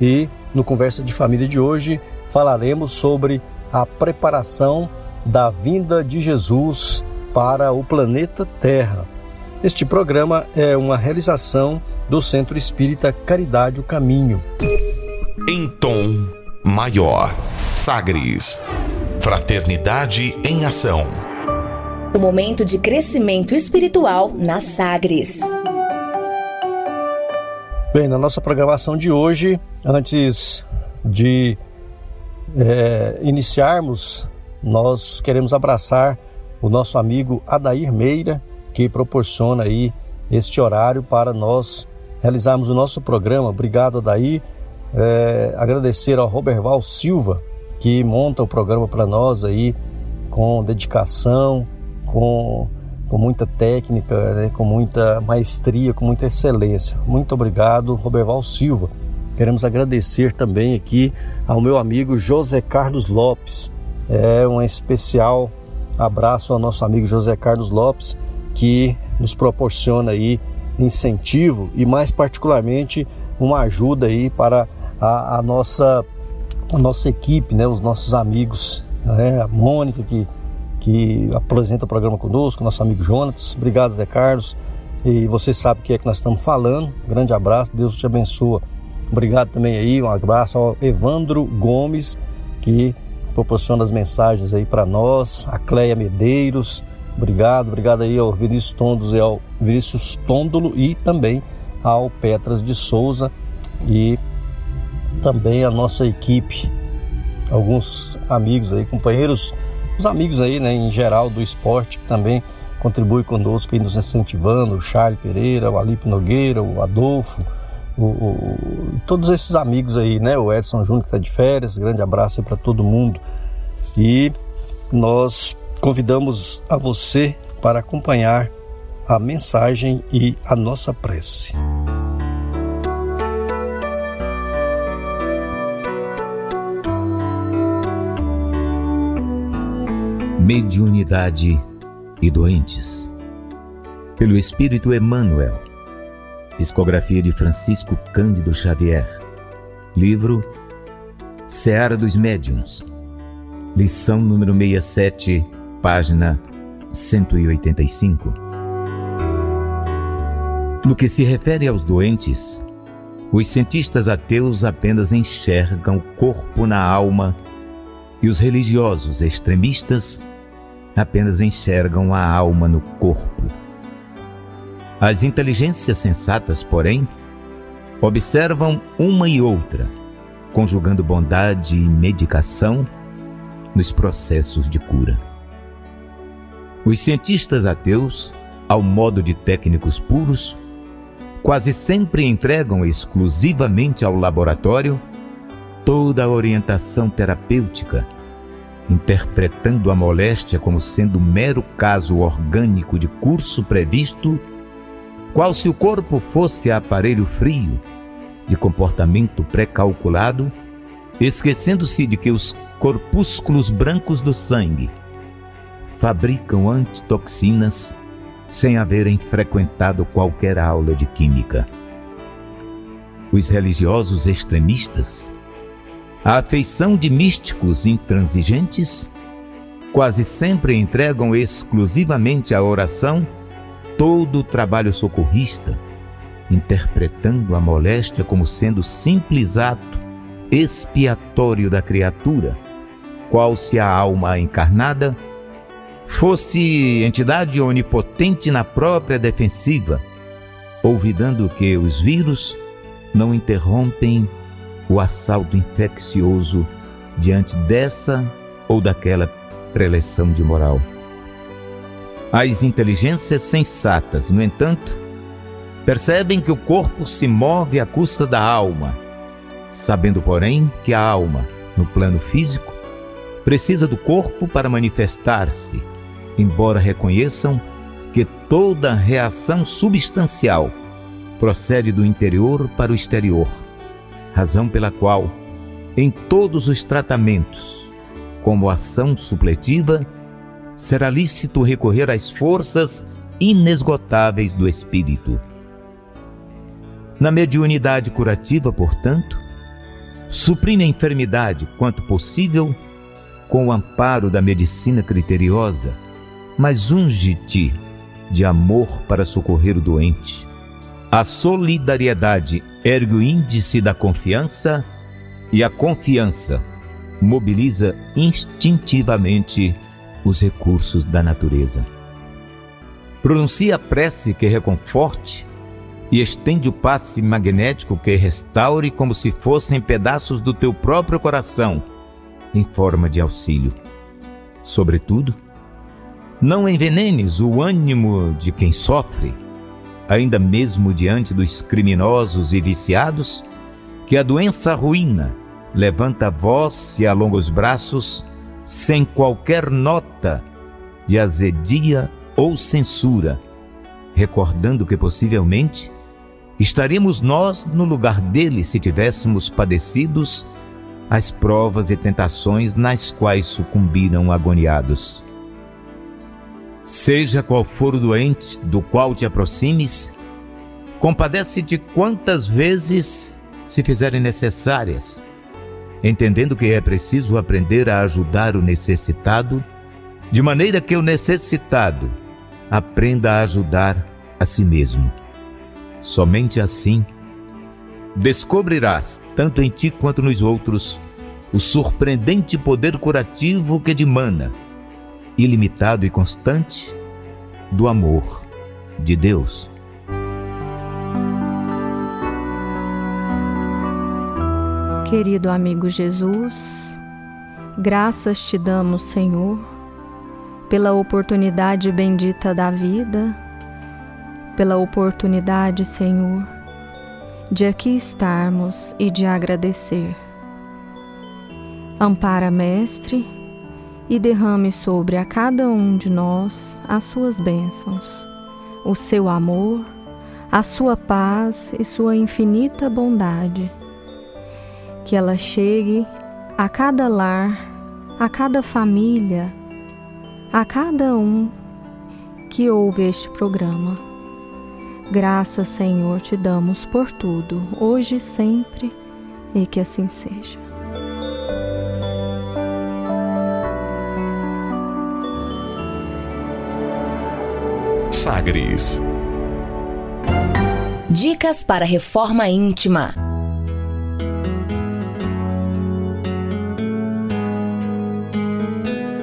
e no Conversa de Família de hoje falaremos sobre a preparação da vinda de Jesus para o planeta Terra. Este programa é uma realização do Centro Espírita Caridade o Caminho. Em tom maior, Sagres. Fraternidade em ação. O momento de crescimento espiritual na Sagres. Bem, na nossa programação de hoje, antes de é, iniciarmos, nós queremos abraçar o nosso amigo Adair Meira, que proporciona aí este horário para nós realizarmos o nosso programa. Obrigado, Adair. É, agradecer ao Roberval Silva, que monta o programa para nós aí com dedicação, com com muita técnica, né, com muita maestria, com muita excelência. Muito obrigado, Roberval Silva. Queremos agradecer também aqui ao meu amigo José Carlos Lopes. É um especial abraço ao nosso amigo José Carlos Lopes, que nos proporciona aí incentivo e mais particularmente uma ajuda aí para a, a nossa a nossa equipe, né, os nossos amigos, né, a Mônica que que apresenta o programa conosco, nosso amigo Jonas. Obrigado, Zé Carlos. E você sabe o que é que nós estamos falando. Grande abraço, Deus te abençoe. Obrigado também aí, um abraço ao Evandro Gomes, que proporciona as mensagens aí para nós, a Cleia Medeiros, obrigado, obrigado aí ao Vinícius Tondos e ao Vinícius Tôndolo e também ao Petras de Souza e também a nossa equipe, alguns amigos aí, companheiros os amigos aí, né, em geral do esporte, que também contribuem conosco aí nos incentivando, o Charles Pereira, o Alipe Nogueira, o Adolfo, o, o, todos esses amigos aí, né, o Edson Júnior que está de férias, grande abraço aí para todo mundo. E nós convidamos a você para acompanhar a mensagem e a nossa prece. Mediunidade e doentes. Pelo Espírito Emmanuel. Discografia de Francisco Cândido Xavier. Livro Seara dos Médiuns. Lição número 67, página 185. No que se refere aos doentes, os cientistas ateus apenas enxergam o corpo na alma e os religiosos extremistas apenas enxergam a alma no corpo. As inteligências sensatas, porém, observam uma e outra, conjugando bondade e medicação nos processos de cura. Os cientistas ateus, ao modo de técnicos puros, quase sempre entregam exclusivamente ao laboratório toda a orientação terapêutica interpretando a moléstia como sendo mero caso orgânico de curso previsto, qual se o corpo fosse aparelho frio, de comportamento pré-calculado, esquecendo-se de que os corpúsculos brancos do sangue fabricam antitoxinas sem haverem frequentado qualquer aula de química. Os religiosos extremistas a afeição de místicos intransigentes quase sempre entregam exclusivamente à oração todo o trabalho socorrista, interpretando a moléstia como sendo simples ato expiatório da criatura, qual se a alma encarnada fosse entidade onipotente na própria defensiva, olvidando que os vírus não interrompem o assalto infeccioso diante dessa ou daquela preleção de moral. As inteligências sensatas, no entanto, percebem que o corpo se move à custa da alma, sabendo, porém, que a alma, no plano físico, precisa do corpo para manifestar-se, embora reconheçam que toda reação substancial procede do interior para o exterior, razão pela qual, em todos os tratamentos, como ação supletiva, será lícito recorrer às forças inesgotáveis do espírito. Na mediunidade curativa, portanto, suprime a enfermidade quanto possível com o amparo da medicina criteriosa, mas unge-te de amor para socorrer o doente. A solidariedade ergue o índice da confiança e a confiança mobiliza instintivamente os recursos da natureza. Pronuncia a prece que reconforte e estende o passe magnético que restaure como se fossem pedaços do teu próprio coração em forma de auxílio. Sobretudo, não envenenes o ânimo de quem sofre, ainda mesmo diante dos criminosos e viciados, que a doença ruína, levanta a voz e alonga os braços, sem qualquer nota de azedia ou censura, recordando que possivelmente estaríamos nós no lugar dele se tivéssemos padecidos as provas e tentações nas quais sucumbiram agoniados. Seja qual for o doente do qual te aproximes, compadece-te quantas vezes se fizerem necessárias, entendendo que é preciso aprender a ajudar o necessitado, de maneira que o necessitado aprenda a ajudar a si mesmo. Somente assim descobrirás, tanto em ti quanto nos outros, o surpreendente poder curativo que dimana, ilimitado e constante, do amor de Deus. Querido amigo Jesus, graças te damos, Senhor, pela oportunidade bendita da vida, pela oportunidade, Senhor, de aqui estarmos e de agradecer. Ampara, Mestre, e derrame sobre a cada um de nós as suas bênçãos, o seu amor, a sua paz e sua infinita bondade. Que ela chegue a cada lar, a cada família, a cada um que ouve este programa Graças, Senhor, te damos por tudo, hoje e sempre, e que assim seja. Sagres. Dicas para reforma íntima.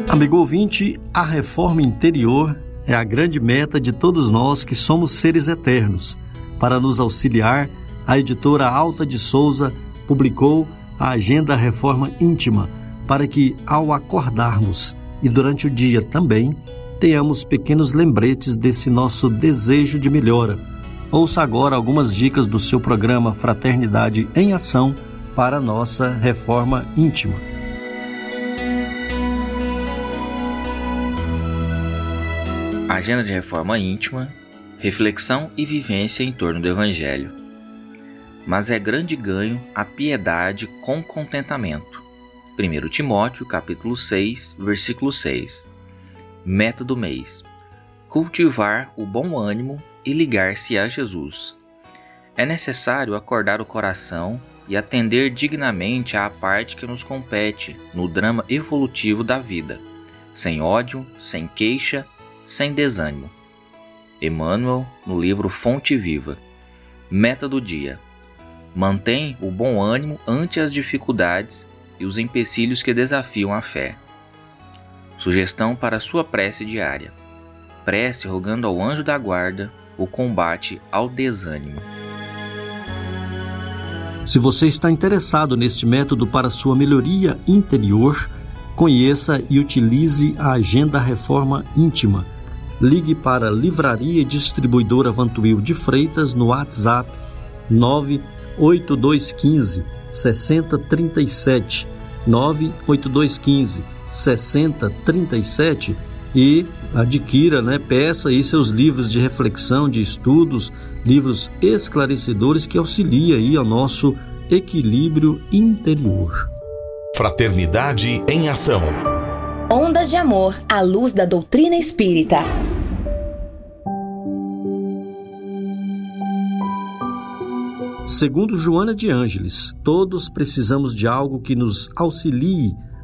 Amigo ouvinte, a reforma interior é a grande meta de todos nós que somos seres eternos. Para nos auxiliar, a editora Alta de Souza publicou a Agenda Reforma Íntima, para que, ao acordarmos e durante o dia também, tenhamos pequenos lembretes desse nosso desejo de melhora. Ouça agora algumas dicas do seu programa Fraternidade em Ação para nossa reforma íntima. Agenda de reforma íntima, reflexão e vivência em torno do Evangelho. Mas é grande ganho a piedade com contentamento. 1 Timóteo capítulo 6, versículo 6. Meta do mês: cultivar o bom ânimo e ligar-se a Jesus. É necessário acordar o coração e atender dignamente à parte que nos compete no drama evolutivo da vida, sem ódio, sem queixa sem desânimo. Emmanuel, no livro Fonte Viva. Meta do dia: Mantém o bom ânimo ante as dificuldades e os empecilhos que desafiam a fé. Sugestão para sua prece diária: prece rogando ao anjo da guarda o combate ao desânimo. Se você está interessado neste método para sua melhoria interior, conheça e utilize a Agenda Reforma Íntima. Ligue para Livraria e Distribuidora Vantuil de Freitas no WhatsApp 98215 6037 98215 6037 e adquira, né, peça aí seus livros de reflexão, de estudos, livros esclarecedores que auxiliam aí ao nosso equilíbrio interior. Fraternidade em ação. Ondas de amor à luz da doutrina espírita. Segundo Joana de Ângeles, todos precisamos de algo que nos auxilie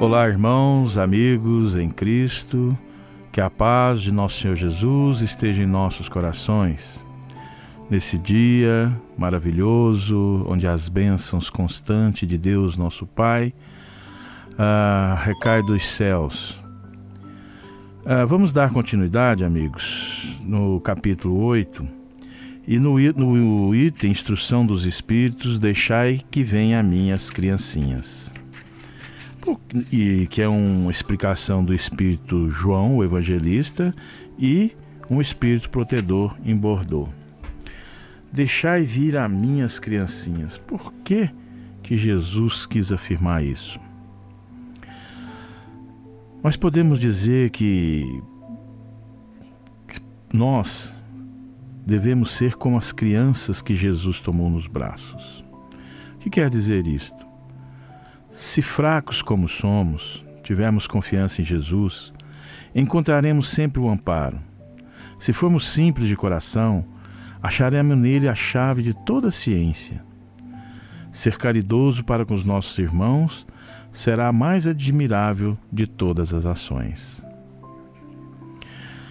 Olá, irmãos, amigos em Cristo, que a paz de nosso Senhor Jesus esteja em nossos corações. Nesse dia maravilhoso, onde as bênçãos constantes de Deus, nosso Pai, uh, recai dos céus. Uh, vamos dar continuidade, amigos, no capítulo 8 e no, no item Instrução dos Espíritos, deixai que venham a mim as criancinhas e que é uma explicação do espírito João, o evangelista, e um espírito protetor em Bordeaux. Deixai vir a minhas criancinhas. Por que, que Jesus quis afirmar isso? Nós podemos dizer que nós devemos ser como as crianças que Jesus tomou nos braços. O que quer dizer isto? Se fracos como somos, tivermos confiança em Jesus, encontraremos sempre o amparo. Se formos simples de coração, acharemos nele a chave de toda a ciência. Ser caridoso para com os nossos irmãos será a mais admirável de todas as ações.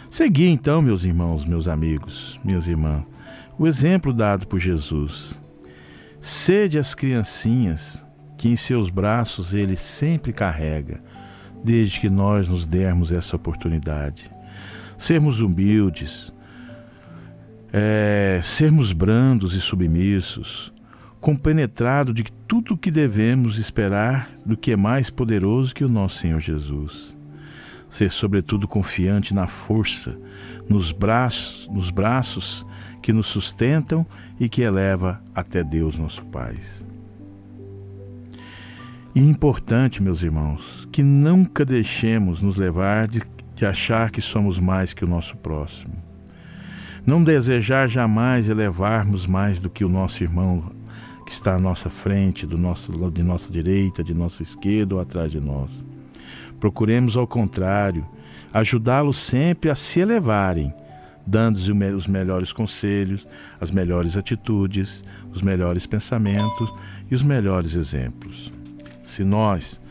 Segui então, meus irmãos, meus amigos, minhas irmãs, o exemplo dado por Jesus. Sede as criancinhas que em seus braços ele sempre carrega, desde que nós nos dermos essa oportunidade. Sermos humildes, é, sermos brandos e submissos, compenetrado de tudo o que devemos esperar do que é mais poderoso que o nosso Senhor Jesus. Ser, sobretudo, confiante na força, nos braços, nos braços que nos sustentam e que eleva até Deus, nosso Pai. E importante, meus irmãos, que nunca deixemos nos levar de, de achar que somos mais que o nosso próximo. Não desejar jamais elevarmos mais do que o nosso irmão que está à nossa frente, do nosso, de nossa direita, de nossa esquerda ou atrás de nós. Procuremos, ao contrário, ajudá-los sempre a se elevarem, dando-lhes os melhores conselhos, as melhores atitudes, os melhores pensamentos e os melhores exemplos. Se nós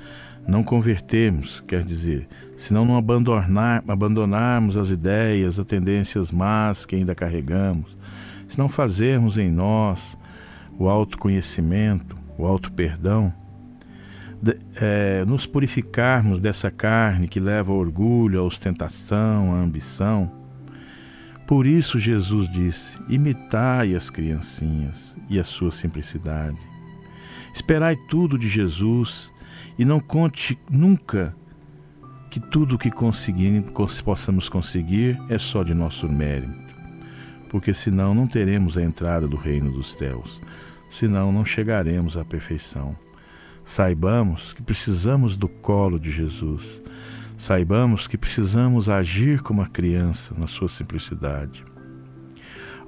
não convertermos, quer dizer, se não abandonar, abandonarmos as ideias, as tendências más que ainda carregamos, se não fazermos em nós o autoconhecimento, o auto-perdão, é, nos purificarmos dessa carne que leva ao orgulho, à ostentação, à ambição. Por isso Jesus disse: imitai as criancinhas e a sua simplicidade. Esperai tudo de Jesus e não conte nunca que tudo o que conseguir, possamos conseguir é só de nosso mérito, porque senão não teremos a entrada do reino dos céus, senão não chegaremos à perfeição. Saibamos que precisamos do colo de Jesus, saibamos que precisamos agir como a criança na sua simplicidade.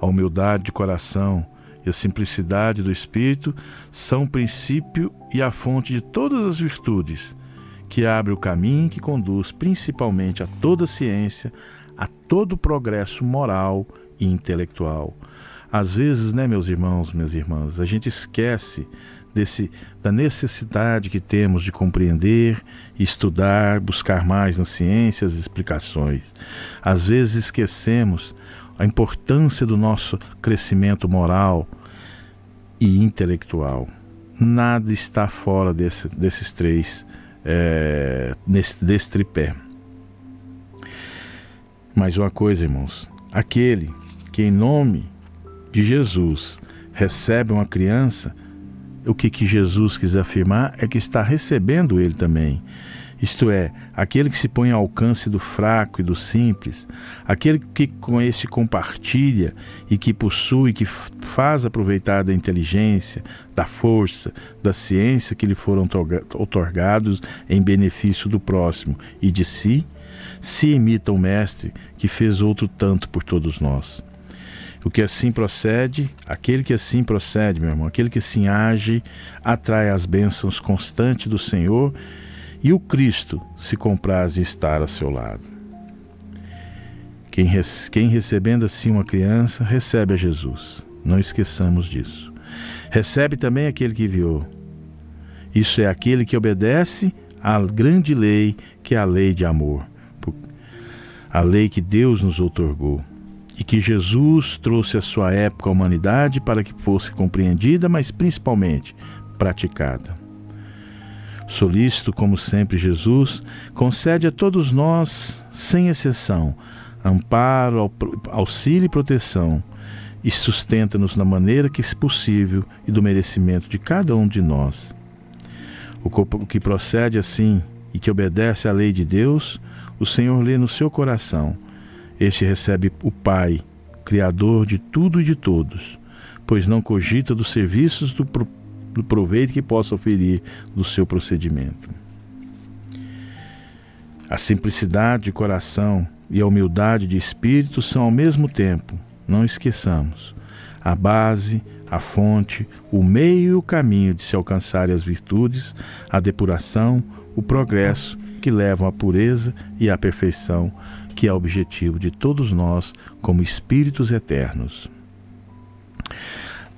a humildade de coração e a simplicidade do espírito são o princípio e a fonte de todas as virtudes, que abre o caminho que conduz principalmente a toda ciência, a todo progresso moral e intelectual. Às vezes, né, meus irmãos, minhas irmãs, a gente esquece desse da necessidade que temos de compreender, estudar, buscar mais nas ciências explicações. Às vezes esquecemos a importância do nosso crescimento moral e intelectual. Nada está fora desse, desses três, é, nesse, desse tripé. Mais uma coisa, irmãos: aquele que, em nome de Jesus, recebe uma criança, o que, que Jesus quis afirmar é que está recebendo ele também. Isto é, aquele que se põe ao alcance do fraco e do simples, aquele que com esse compartilha e que possui, que faz aproveitar da inteligência, da força, da ciência que lhe foram otorgados em benefício do próximo e de si, se imita o Mestre que fez outro tanto por todos nós. O que assim procede, aquele que assim procede, meu irmão, aquele que assim age, atrai as bênçãos constantes do Senhor e o Cristo se compraz de estar a seu lado. Quem, quem recebendo assim uma criança, recebe a Jesus. Não esqueçamos disso. Recebe também aquele que enviou. Isso é aquele que obedece à grande lei, que é a lei de amor, a lei que Deus nos outorgou e que Jesus trouxe à sua época à humanidade para que fosse compreendida, mas principalmente praticada. Solícito, como sempre, Jesus concede a todos nós, sem exceção, amparo, auxílio e proteção, e sustenta-nos na maneira que é possível e do merecimento de cada um de nós. O que procede assim e que obedece à lei de Deus, o Senhor lê no seu coração este recebe o Pai, Criador de tudo e de todos, pois não cogita dos serviços do, do proveito que possa oferir do seu procedimento. A simplicidade de coração e a humildade de espírito são ao mesmo tempo, não esqueçamos, a base, a fonte, o meio e o caminho de se alcançarem as virtudes, a depuração, o progresso que levam à pureza e à perfeição, que é o objetivo de todos nós como espíritos eternos.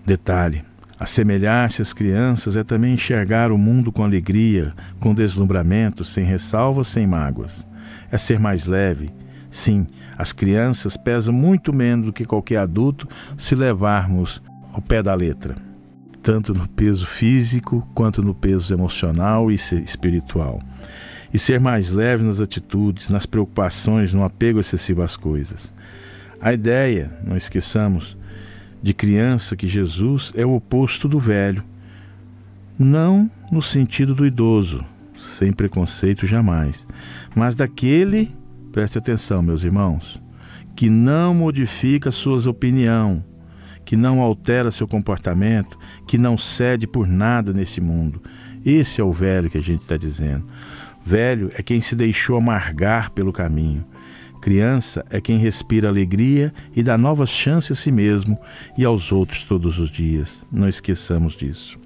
Detalhe: assemelhar-se às crianças é também enxergar o mundo com alegria, com deslumbramento, sem ressalvas, sem mágoas. É ser mais leve. Sim, as crianças pesam muito menos do que qualquer adulto se levarmos ao pé da letra, tanto no peso físico quanto no peso emocional e espiritual e ser mais leve nas atitudes, nas preocupações, no apego excessivo às coisas. A ideia, não esqueçamos, de criança que Jesus é o oposto do velho, não no sentido do idoso, sem preconceito jamais, mas daquele, preste atenção, meus irmãos, que não modifica suas opiniões, que não altera seu comportamento, que não cede por nada nesse mundo. Esse é o velho que a gente está dizendo. Velho é quem se deixou amargar pelo caminho. Criança é quem respira alegria e dá novas chances a si mesmo e aos outros todos os dias. Não esqueçamos disso.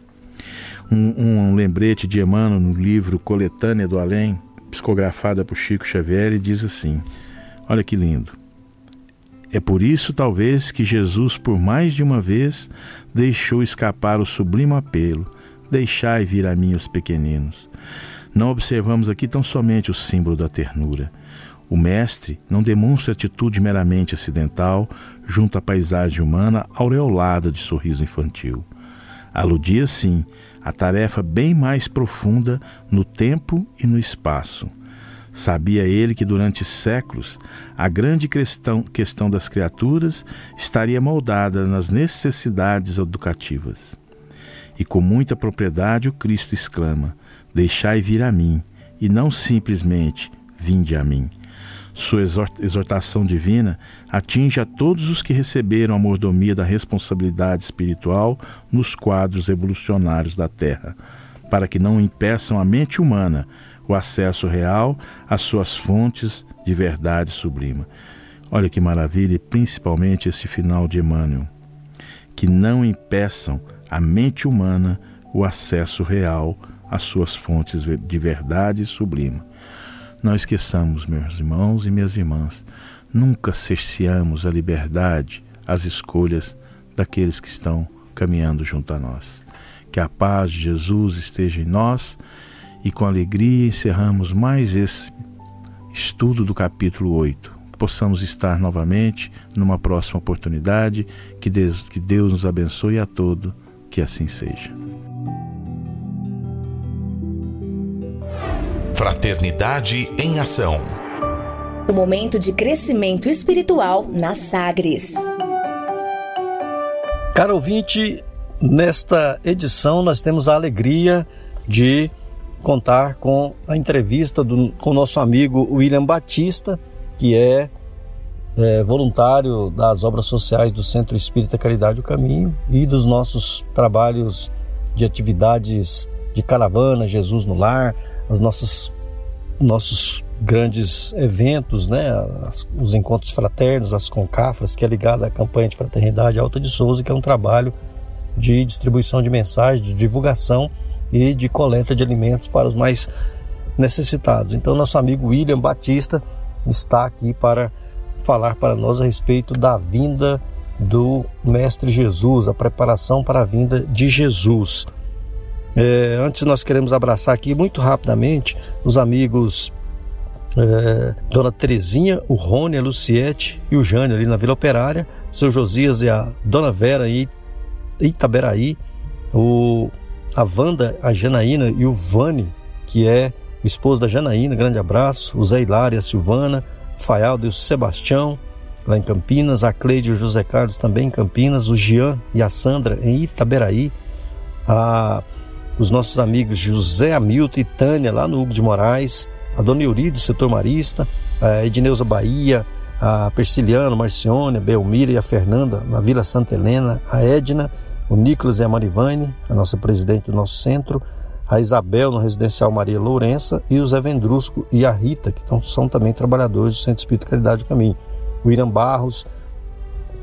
Um, um lembrete de Emmanuel no livro Coletânea do Além, psicografada por Chico Xavier, diz assim: Olha que lindo. É por isso, talvez, que Jesus, por mais de uma vez, deixou escapar o sublime apelo: Deixai vir a mim os pequeninos. Não observamos aqui tão somente o símbolo da ternura. O mestre não demonstra atitude meramente acidental junto à paisagem humana aureolada de sorriso infantil. Aludia, sim, a tarefa bem mais profunda no tempo e no espaço. Sabia ele que durante séculos a grande questão, questão das criaturas estaria moldada nas necessidades educativas. E com muita propriedade o Cristo exclama: Deixai vir a mim, e não simplesmente vinde a mim. Sua exortação divina atinge a todos os que receberam a mordomia da responsabilidade espiritual nos quadros evolucionários da Terra, para que não impeçam a mente humana o acesso real às suas fontes de verdade sublima. Olha que maravilha, e principalmente esse final de Emmanuel. Que não impeçam a mente humana o acesso real às suas fontes de verdade sublime. Não esqueçamos, meus irmãos e minhas irmãs, nunca cerceamos a liberdade, as escolhas daqueles que estão caminhando junto a nós. Que a paz de Jesus esteja em nós e com alegria encerramos mais esse estudo do capítulo 8 possamos estar novamente numa próxima oportunidade. Que Deus, que Deus nos abençoe a todo, que assim seja. Fraternidade em Ação. O momento de crescimento espiritual na Sagres. Caro ouvinte, nesta edição nós temos a alegria de contar com a entrevista do, com o nosso amigo William Batista, que é, é, voluntário das obras sociais do Centro Espírita Caridade o Caminho e dos nossos trabalhos de atividades de caravana, Jesus no Lar, os nossos, nossos grandes eventos, né, as, os encontros fraternos, as concafras, que é ligada à campanha de fraternidade Alta de Souza, que é um trabalho de distribuição de mensagens, de divulgação e de coleta de alimentos para os mais necessitados. Então, nosso amigo William Batista está aqui para falar para nós a respeito da vinda do Mestre Jesus, a preparação para a vinda de Jesus. É, antes nós queremos abraçar aqui muito rapidamente os amigos é, Dona Terezinha, o Rony, a Luciete e o Jânio ali na Vila Operária, seu Josias e a Dona Vera aí Itaberaí, o, a Wanda, a Janaína e o Vani, que é o esposo da Janaína, grande abraço, o Zé Hilário, a Silvana, o Faialdo e o Sebastião, lá em Campinas, a Cleide e o José Carlos também em Campinas, o Jean e a Sandra em Itaberaí, a, os nossos amigos José Hamilton e Tânia lá no Hugo de Moraes, a Dona Euri do setor marista, a Edneuza Bahia, a Persiliano, Marcione, a Belmira e a Fernanda na Vila Santa Helena, a Edna, o Nicolas e a Marivane, a nossa presidente do nosso centro, a Isabel no Residencial Maria Lourença e o Zé Vendrusco e a Rita, que tão, são também trabalhadores do Centro Espírito Caridade do Caminho. O Irã Barros,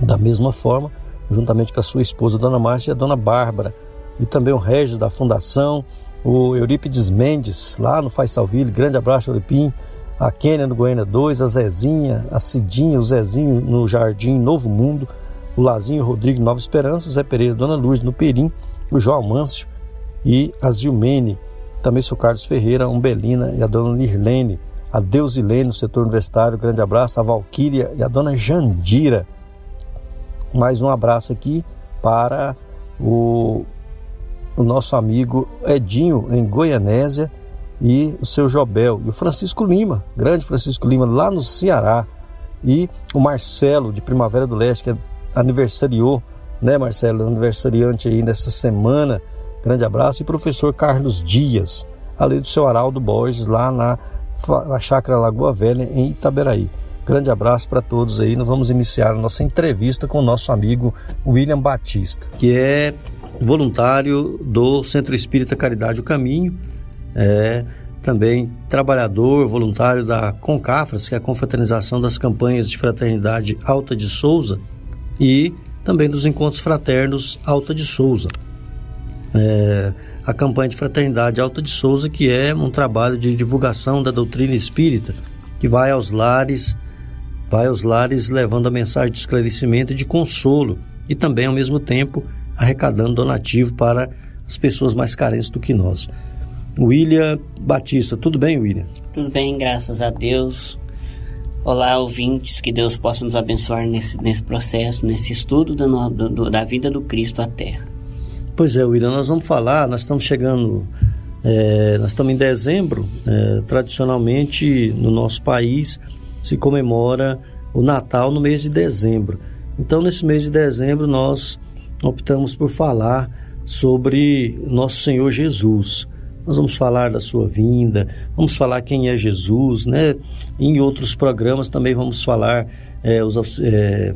da mesma forma, juntamente com a sua esposa, a Dona Márcia e a Dona Bárbara. E também o Regis da Fundação, o Eurípides Mendes, lá no Faisalville, grande abraço, Euripim, a Kênia no Goiânia 2, a Zezinha, a Cidinha, o Zezinho no Jardim Novo Mundo, o Lazinho Rodrigo Nova Esperança, o Zé Pereira, Dona Luz no Perim, o João Mâncio, e a Zilmene, também sou Carlos Ferreira, a Umbelina e a dona Nirlene, a Deusilene no setor universitário, grande abraço, a Valquíria e a dona Jandira. Mais um abraço aqui para o, o nosso amigo Edinho, em Goianésia, e o seu Jobel, e o Francisco Lima, grande Francisco Lima, lá no Ceará, e o Marcelo, de Primavera do Leste, que aniversariou, né, Marcelo, aniversariante aí nessa semana, Grande abraço. E professor Carlos Dias, além do seu Araldo Borges, lá na, na Chácara Lagoa Velha, em Itaberaí. Grande abraço para todos aí. Nós vamos iniciar a nossa entrevista com o nosso amigo William Batista, que é voluntário do Centro Espírita Caridade o Caminho, é também trabalhador voluntário da Concafras, que é a Confraternização das Campanhas de Fraternidade Alta de Souza, e também dos Encontros Fraternos Alta de Souza. É, a campanha de fraternidade Alta de Souza, que é um trabalho de divulgação da doutrina espírita, que vai aos lares, vai aos lares levando a mensagem de esclarecimento e de consolo, e também ao mesmo tempo arrecadando donativo para as pessoas mais carentes do que nós. William Batista, tudo bem, William? Tudo bem, graças a Deus. Olá, ouvintes, que Deus possa nos abençoar nesse, nesse processo, nesse estudo da, do, da vida do Cristo à Terra. Pois é, William, nós vamos falar, nós estamos chegando, é, nós estamos em dezembro, é, tradicionalmente no nosso país se comemora o Natal no mês de dezembro. Então, nesse mês de dezembro, nós optamos por falar sobre nosso Senhor Jesus. Nós vamos falar da sua vinda, vamos falar quem é Jesus, né? Em outros programas também vamos falar é, os, é,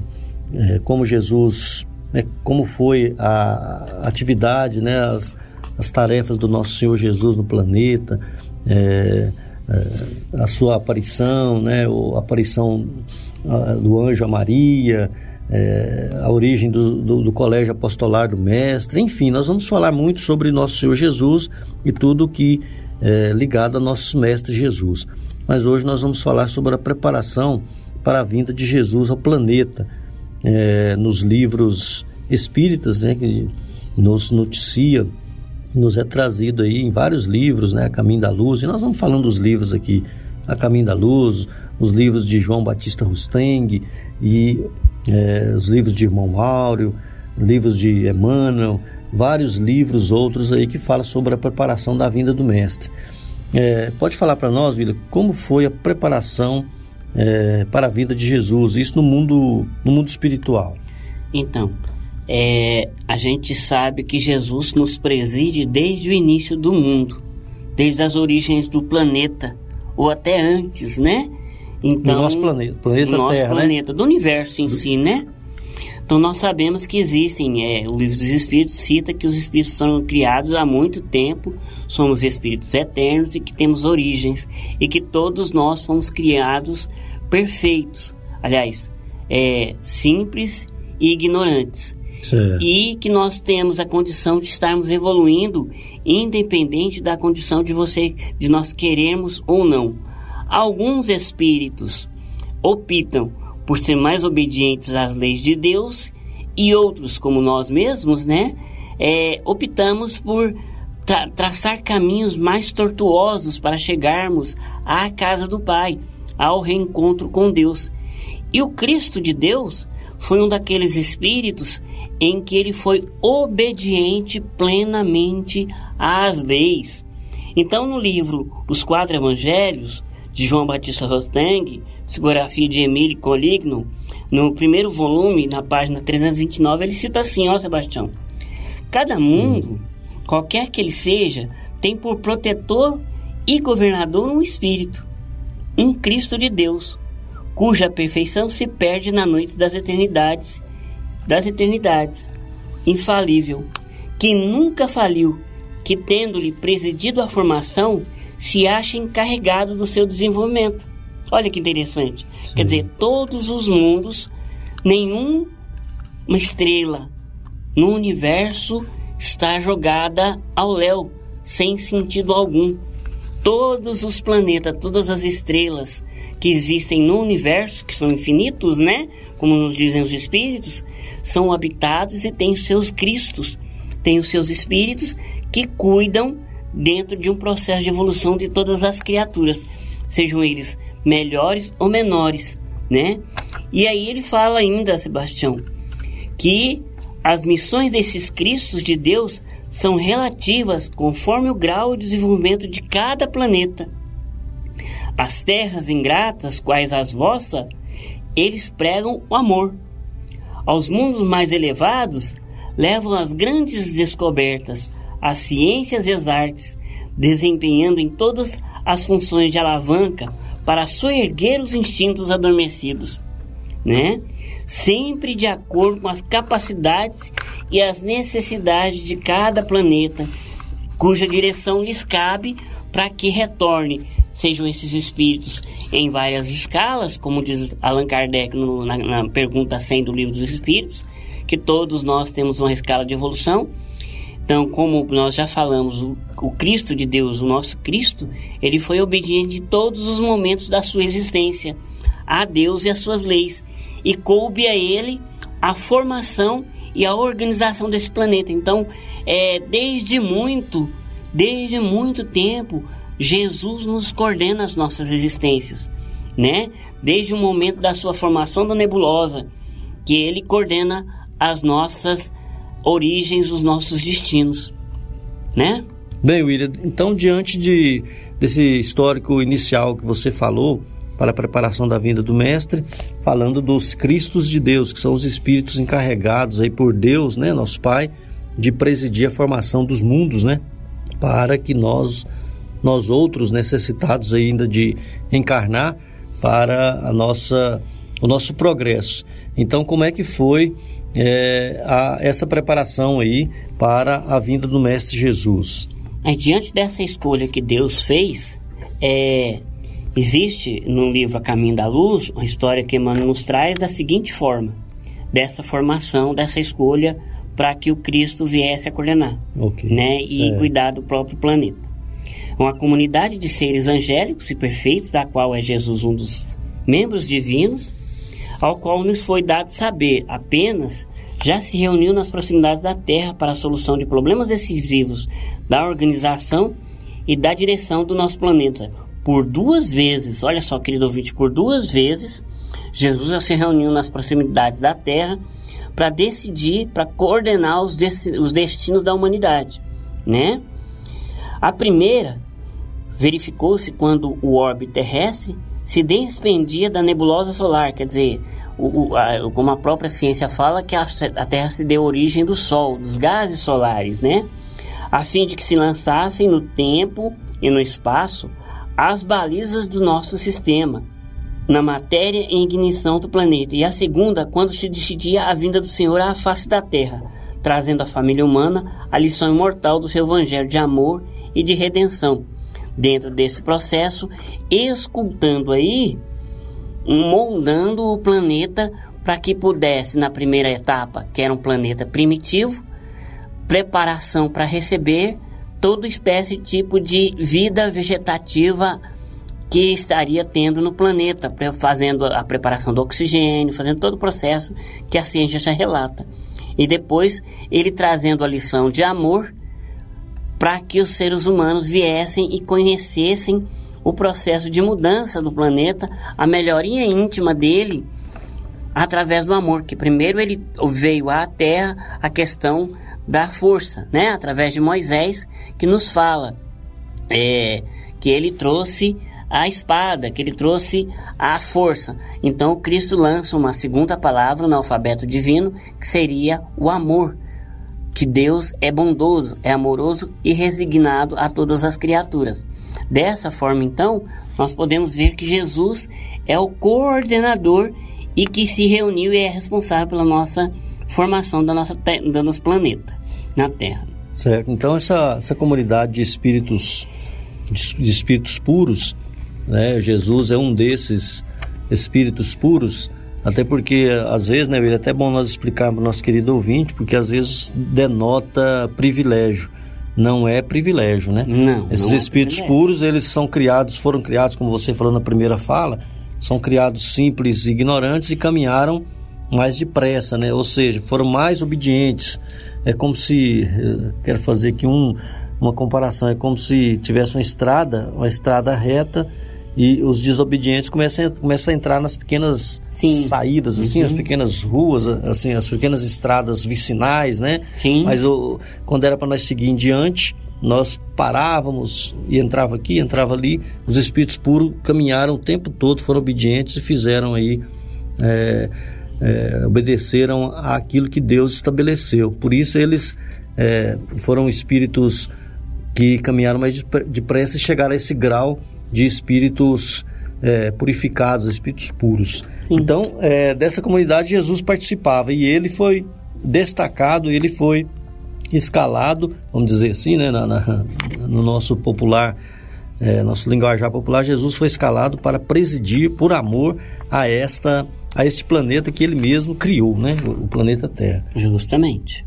é, como Jesus né, como foi a atividade, né, as, as tarefas do nosso Senhor Jesus no planeta, a sua aparição, né, a aparição do anjo a Maria, é, a origem do, do, do, colégio apostolar do mestre, enfim, nós vamos falar muito sobre nosso Senhor Jesus e tudo que é ligado a nosso mestre Jesus. Mas hoje nós vamos falar sobre a preparação para a vinda de Jesus ao planeta, é, nos livros espíritas, né, que nos noticia, nos é trazido aí em vários livros, né, a Caminho da Luz, e nós vamos falando dos livros aqui, a Caminho da Luz, os livros de João Batista Rusteng e é, os livros de Irmão Áureo, livros de Emmanuel, vários livros outros aí que falam sobre a preparação da vinda do Mestre. É, pode falar para nós, Vila, como foi a preparação é, para a vida de Jesus, isso no mundo, no mundo espiritual? Então, é, a gente sabe que Jesus nos preside desde o início do mundo, desde as origens do planeta, ou até antes, né? Então, do nosso planeta, planeta do nosso Terra, né? planeta, né? do universo em si, né? Então nós sabemos que existem, é, o livro dos Espíritos cita que os Espíritos são criados há muito tempo, somos Espíritos eternos e que temos origens e que todos nós fomos criados perfeitos, aliás, é, simples e ignorantes. E que nós temos a condição de estarmos evoluindo, independente da condição de você, de nós queremos ou não. Alguns espíritos optam por ser mais obedientes às leis de Deus e outros, como nós mesmos, né, é, optamos por tra traçar caminhos mais tortuosos para chegarmos à casa do Pai, ao reencontro com Deus. E o Cristo de Deus foi um daqueles espíritos em que ele foi obediente plenamente às leis. Então, no livro Os Quatro Evangelhos, de João Batista Rosteng, psicografia de Emile Coligno, no primeiro volume, na página 329, ele cita assim, ó Sebastião, cada mundo, qualquer que ele seja, tem por protetor e governador um espírito, um Cristo de Deus, cuja perfeição se perde na noite das eternidades, das eternidades, infalível, que nunca faliu, que tendo-lhe presidido a formação, se acha encarregado do seu desenvolvimento. Olha que interessante. Sim. Quer dizer, todos os mundos, nenhum uma estrela no universo está jogada ao léu, sem sentido algum. Todos os planetas, todas as estrelas que existem no universo, que são infinitos, né? Como nos dizem os espíritos, são habitados e têm os seus cristos, têm os seus espíritos que cuidam dentro de um processo de evolução de todas as criaturas, sejam eles melhores ou menores, né? E aí ele fala ainda, Sebastião, que as missões desses Cristos de Deus são relativas conforme o grau de desenvolvimento de cada planeta. As terras ingratas, quais as vossas, eles pregam o amor. Aos mundos mais elevados, levam as grandes descobertas, as ciências e as artes, desempenhando em todas as funções de alavanca para soerguer os instintos adormecidos, né? Sempre de acordo com as capacidades e as necessidades de cada planeta, cuja direção lhes cabe para que retorne, sejam esses espíritos em várias escalas, como diz Allan Kardec no, na, na pergunta 100 do Livro dos Espíritos, que todos nós temos uma escala de evolução, então, como nós já falamos, o, o, Cristo de Deus, o nosso Cristo, ele foi obediente em todos os momentos da sua existência a Deus e às suas leis, e coube a ele a formação e a organização desse planeta. Então, é, desde muito, desde muito tempo, Jesus nos coordena as nossas existências, né? Desde o momento da sua formação da nebulosa, que ele coordena as nossas origens dos nossos destinos, né? Bem, William, então diante de, desse histórico inicial que você falou para a preparação da vinda do mestre, falando dos Cristos de Deus, que são os espíritos encarregados aí por Deus, né, nosso Pai, de presidir a formação dos mundos, né, para que nós nós outros necessitados ainda de encarnar para a nossa o nosso progresso. Então, como é que foi é, a, essa preparação aí para a vinda do Mestre Jesus. Diante dessa escolha que Deus fez, é, Existe no livro A Caminho da Luz uma história que Emmanuel nos traz da seguinte forma: dessa formação, dessa escolha para que o Cristo viesse a coordenar Ok. né, e Certo. cuidar do próprio planeta. Uma comunidade de seres angélicos e perfeitos, da qual é Jesus um dos membros divinos, ao qual nos foi dado saber apenas já se reuniu nas proximidades da Terra para a solução de problemas decisivos da organização e da direção do nosso planeta. Por duas vezes, olha só, querido ouvinte, por duas vezes, Jesus já se reuniu nas proximidades da Terra para decidir, para coordenar os, os destinos da humanidade, né? A primeira verificou-se quando o orbe terrestre se despendia da nebulosa solar, quer dizer, o, o- a- como a própria ciência fala, que a, a Terra se deu origem do Sol, dos gases solares, né? A fim de que se lançassem no tempo e no espaço as balizas do nosso sistema, na matéria e ignição do planeta. E a segunda, quando se decidia a vinda do Senhor à face da Terra, trazendo à família humana a lição imortal do seu evangelho de amor e de redenção. Dentro desse processo, escultando aí, moldando o planeta para que pudesse, na primeira etapa, que era um planeta primitivo, preparação para receber toda espécie tipo de vida vegetativa que estaria tendo no planeta, fazendo a preparação do oxigênio, fazendo todo o processo que a ciência já relata. E depois ele trazendo a lição de amor para que os seres humanos viessem e conhecessem o processo de mudança do planeta, a melhoria íntima dele através do amor, que primeiro ele veio à Terra a questão da força, né? Através de Moisés, que nos fala é, que ele trouxe a espada, que ele trouxe a força. Então Cristo lança uma segunda palavra no alfabeto divino, que seria o amor. Que Deus é bondoso, é amoroso e resignado a todas as criaturas. Dessa forma, então, nós podemos ver que Jesus é o coordenador e que se reuniu e é responsável pela nossa formação da nossa do nosso planeta, na Terra. Certo. Então essa, essa comunidade de espíritos de espíritos puros, né? Jesus é um desses espíritos puros, até porque às vezes, né, William, é até bom nós explicar para o nosso querido ouvinte, porque às vezes denota privilégio. Não é privilégio, né? Não, Esses não é espíritos privilégio. puros, eles são criados, foram criados, como você falou na primeira fala, são criados simples e ignorantes e caminharam mais depressa, né? Ou seja, foram mais obedientes. É como se, eh, quero fazer aqui um, uma comparação, é como se tivesse uma estrada, uma estrada reta e os desobedientes começam, a- começam a entrar nas pequenas Sim. saídas, assim, Uhum. as pequenas ruas, assim, as pequenas estradas vicinais, né? Sim. Mas o, quando era para nós seguir em diante, nós parávamos e entrava aqui, entrava ali. Os espíritos puros caminharam o tempo todo, foram obedientes e fizeram aí, é, é, obedeceram àquilo que Deus estabeleceu. Por isso eles é, foram espíritos que caminharam mais depre- depressa e chegaram a esse grau de espíritos é, purificados, espíritos puros. Sim. Então, é, dessa comunidade Jesus participava e ele foi destacado, ele foi escalado, vamos dizer assim, né, na- na- no nosso popular, é, nosso linguajar popular, Jesus foi escalado para presidir por amor a esta a este planeta que ele mesmo criou, né, o, o planeta Terra. Justamente.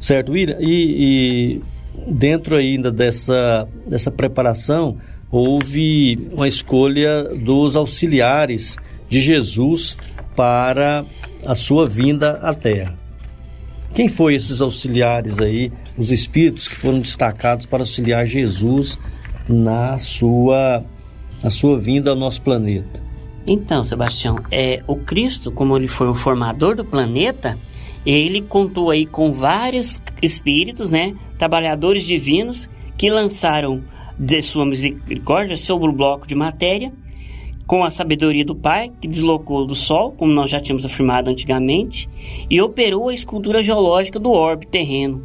Certo, William? E, e dentro ainda dessa, dessa preparação, houve uma escolha dos auxiliares de Jesus para a sua vinda à Terra. Quem foi esses auxiliares aí, os espíritos que foram destacados para auxiliar Jesus na sua, na sua vinda ao nosso planeta? Então, Sebastião, é, o Cristo, como ele foi o formador do planeta, ele contou aí com vários espíritos, né, trabalhadores divinos, que lançaram de sua misericórdia sobre o bloco de matéria, com a sabedoria do Pai, que deslocou do Sol, como nós já tínhamos afirmado antigamente, e operou a escultura geológica do orbe terreno.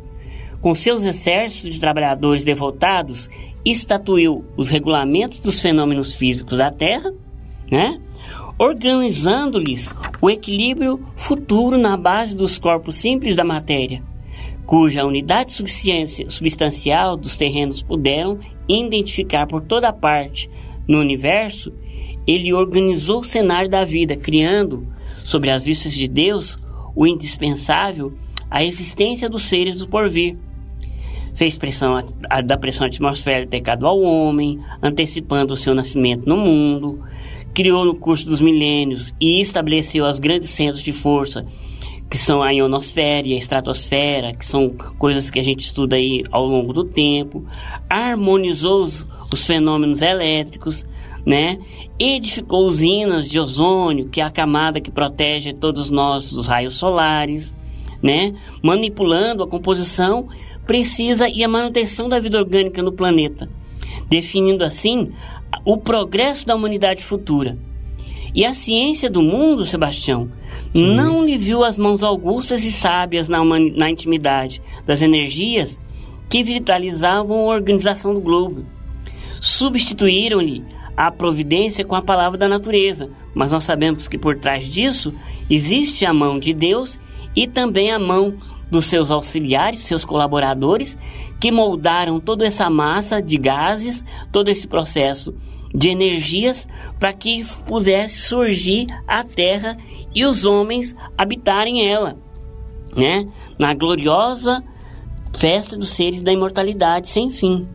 Com seus exércitos de trabalhadores devotados, estatuiu os regulamentos dos fenômenos físicos da Terra, né? organizando-lhes o equilíbrio futuro na base dos corpos simples da matéria, cuja unidade substancial dos terrenos puderam identificar por toda parte, no universo, ele organizou o cenário da vida, criando, sobre as vistas de Deus, o indispensável, a existência dos seres do porvir. Fez pressão a, da pressão atmosférica tecado ao homem, antecipando o seu nascimento no mundo, criou no curso dos milênios e estabeleceu os grandes centros de força, que são a ionosfera e a estratosfera, que são coisas que a gente estuda aí ao longo do tempo, harmonizou os, os fenômenos elétricos, né? Edificou usinas de ozônio, que é a camada que protege todos nós dos raios solares, né? Manipulando a composição precisa e a manutenção da vida orgânica no planeta, definindo assim o progresso da humanidade futura. E a ciência do mundo, Sebastião, Sim. não lhe viu as mãos augustas e sábias na, na intimidade das energias que vitalizavam a organização do globo. Substituíram-lhe a providência com a palavra da natureza, mas nós sabemos que por trás disso existe a mão de Deus e também a mão dos seus auxiliares, seus colaboradores, que moldaram toda essa massa de gases, todo esse processo de energias para que pudesse surgir a Terra e os homens habitarem ela, né? Na gloriosa festa dos seres da imortalidade sem fim,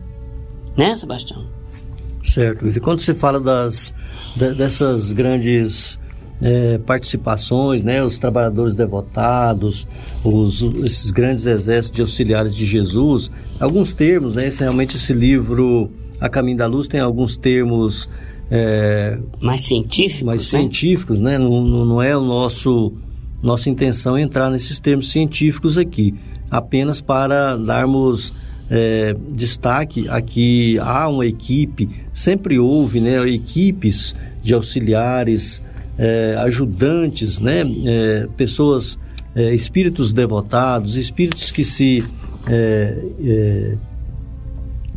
né, Sebastião? Certo. E quando você fala das, dessas grandes é, participações, né, os trabalhadores devotados, os, esses grandes exércitos de auxiliares de Jesus, alguns termos, né, esse, realmente esse livro A Caminho da Luz tem alguns termos é, mais científicos, mais né? científicos, né? Não, não é o nosso nossa intenção entrar nesses termos científicos aqui, apenas para darmos é, destaque aqui há uma equipe, sempre houve né, equipes de auxiliares, é, ajudantes, né, é, pessoas, é, espíritos devotados, espíritos que se, é, é,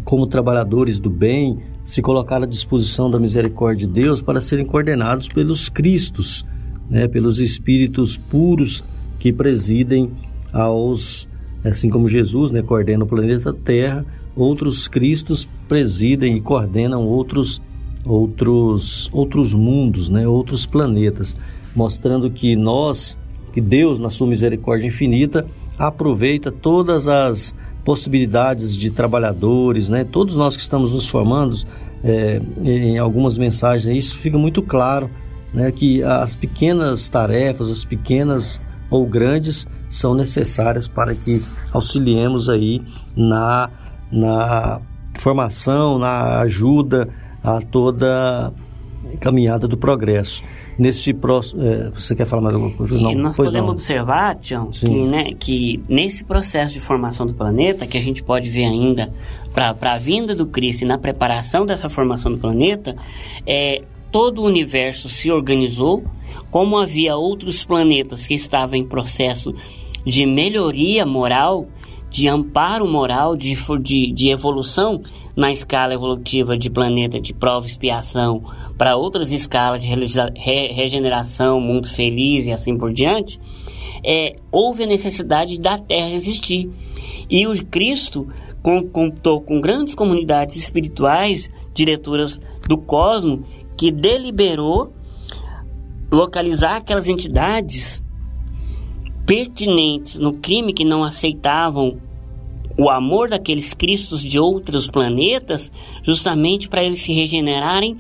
como trabalhadores do bem, se colocaram à disposição da misericórdia de Deus para serem coordenados pelos Cristos, né, pelos espíritos puros que presidem aos assim como Jesus né, coordena o planeta Terra, outros Cristos presidem e coordenam outros outros outros mundos, né, outros planetas, mostrando que nós, que Deus na sua misericórdia infinita aproveita todas as possibilidades de trabalhadores, né? Todos nós que estamos nos formando é, em algumas mensagens, isso fica muito claro, né? Que as pequenas tarefas, as pequenas ou grandes são necessárias para que auxiliemos aí na, na formação, na ajuda a toda caminhada do progresso. Nesse próximo, é, você quer falar mais alguma coisa? Não, nós pois podemos não. observar, Tião, que, né, que nesse processo de formação do planeta, que a gente pode ver ainda para a vinda do Cristo e na preparação dessa formação do planeta, é, todo o universo se organizou, como havia outros planetas que estavam em processo de melhoria moral, de amparo moral, de, de, de evolução na escala evolutiva de planeta de prova e expiação para outras escalas de re, regeneração, mundo feliz e assim por diante, é, houve a necessidade da Terra existir. E o Cristo contou com grandes comunidades espirituais, diretoras do cosmos, que deliberou localizar aquelas entidades pertinentes no crime que não aceitavam o amor daqueles cristos de outros planetas, justamente para eles se regenerarem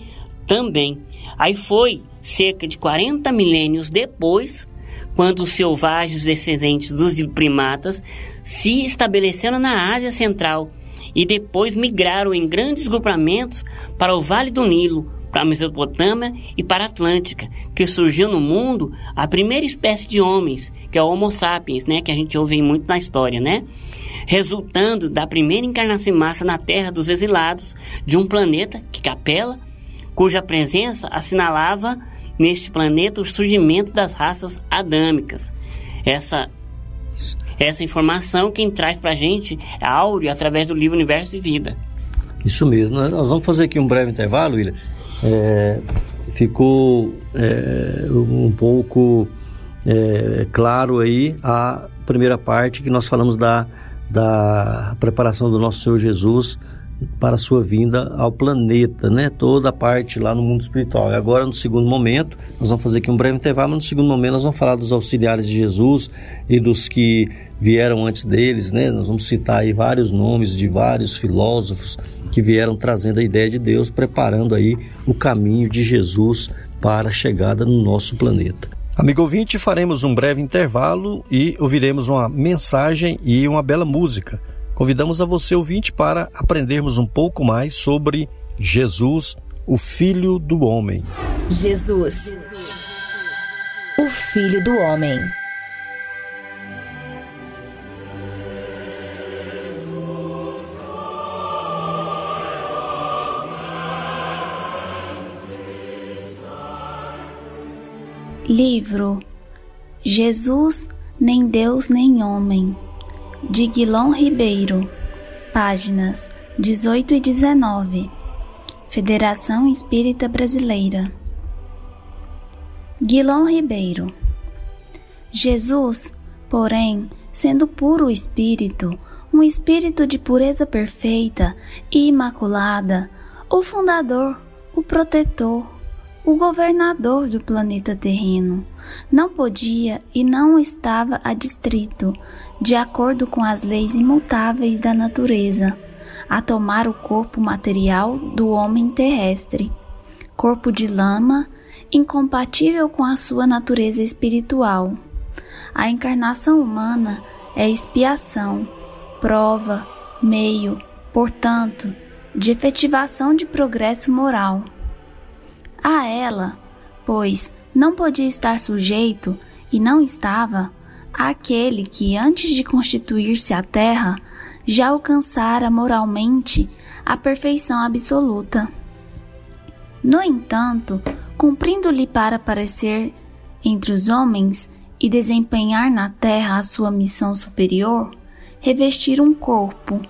também. Aí foi cerca de 40 milênios depois, quando os selvagens descendentes dos primatas se estabeleceram na Ásia Central e depois migraram em grandes grupamentos para o Vale do Nilo, para a Mesopotâmia e para a Atlântica, que surgiu no mundo a primeira espécie de homens, que é o Homo sapiens, né, que a gente ouve muito na história, né? Resultando da primeira encarnação em massa na Terra dos exilados de um planeta, que Capela, cuja presença assinalava neste planeta o surgimento das raças adâmicas. Essa essa informação quem traz para a gente é Áureo através do livro Universo e Vida. Isso mesmo. Nós vamos fazer aqui um breve intervalo, William é, ficou é, um pouco é, claro aí a primeira parte que nós falamos da, da preparação do nosso Senhor Jesus para a sua vinda ao planeta, né? Toda a parte lá no mundo espiritual. E agora, no segundo momento, nós vamos fazer aqui um breve intervalo, mas no segundo momento nós vamos falar dos auxiliares de Jesus e dos que vieram antes deles, né? Nós vamos citar aí vários nomes de vários filósofos que vieram trazendo a ideia de Deus, preparando aí o caminho de Jesus para a chegada no nosso planeta. Amigo ouvinte, faremos um breve intervalo e ouviremos uma mensagem e uma bela música. Convidamos a você, ouvinte, para aprendermos um pouco mais sobre Jesus, o Filho do Homem. Jesus, o Filho do Homem. Livro Jesus, nem Deus nem Homem, de Guilom Ribeiro, páginas 18 e 19, Federação Espírita Brasileira. Guilom Ribeiro Jesus, porém, sendo puro espírito, um espírito de pureza perfeita e imaculada, o fundador, o protetor, o governador do planeta terreno não podia e não estava adstrito, de acordo com as leis imutáveis da natureza, a tomar o corpo material do homem terrestre, corpo de lama, incompatível com a sua natureza espiritual. A encarnação humana é expiação, prova, meio, portanto, de efetivação de progresso moral. A ela, pois não podia estar sujeito, e não estava, àquele que, antes de constituir-se a terra, já alcançara moralmente a perfeição absoluta. No entanto, cumprindo-lhe para aparecer entre os homens e desempenhar na terra a sua missão superior, revestir um corpo,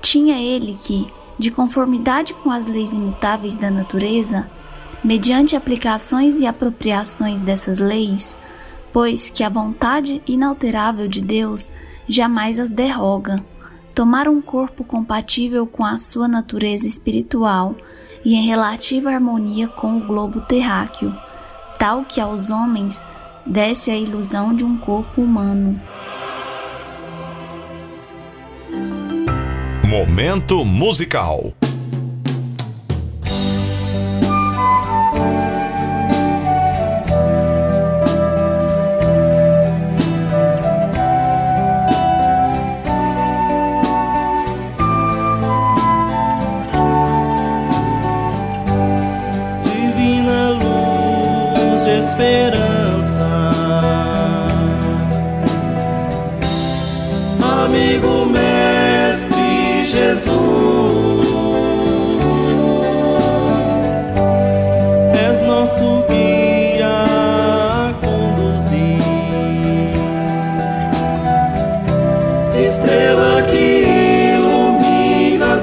tinha ele que, de conformidade com as leis imutáveis da natureza, mediante aplicações e apropriações dessas leis, pois que a vontade inalterável de Deus jamais as derroga, tomar um corpo compatível com a sua natureza espiritual e em relativa harmonia com o globo terráqueo, tal que aos homens desse a ilusão de um corpo humano. Momento musical. Esperança. Amigo mestre Jesus, és nosso guia a conduzir, estrela que ilumina a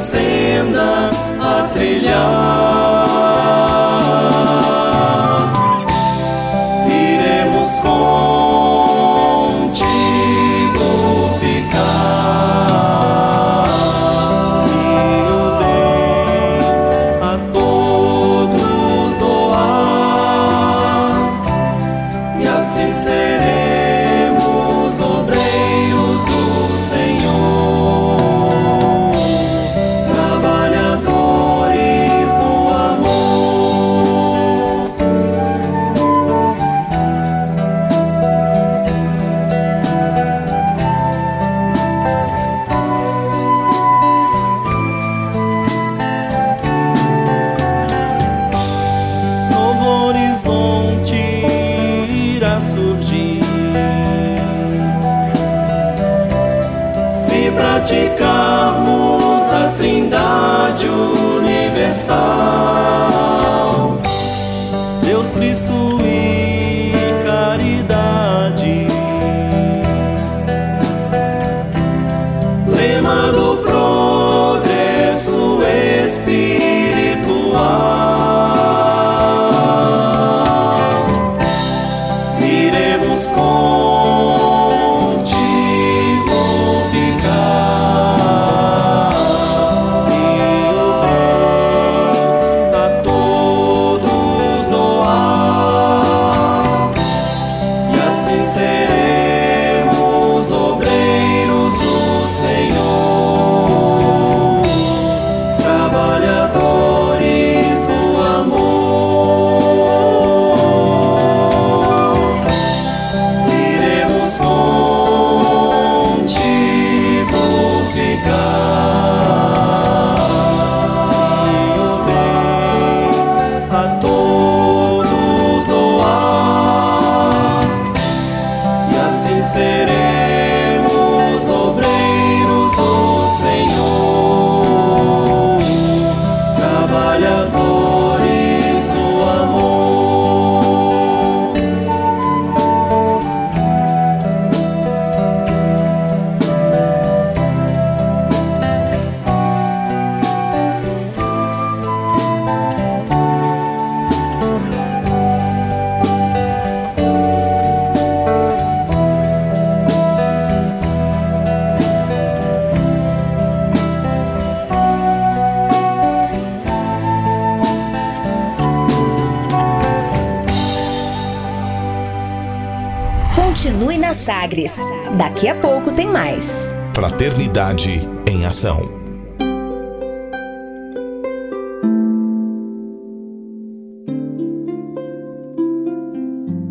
Sagres. Daqui a pouco tem mais. Fraternidade em Ação.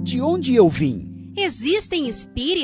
De onde eu vim? Existem espíritos?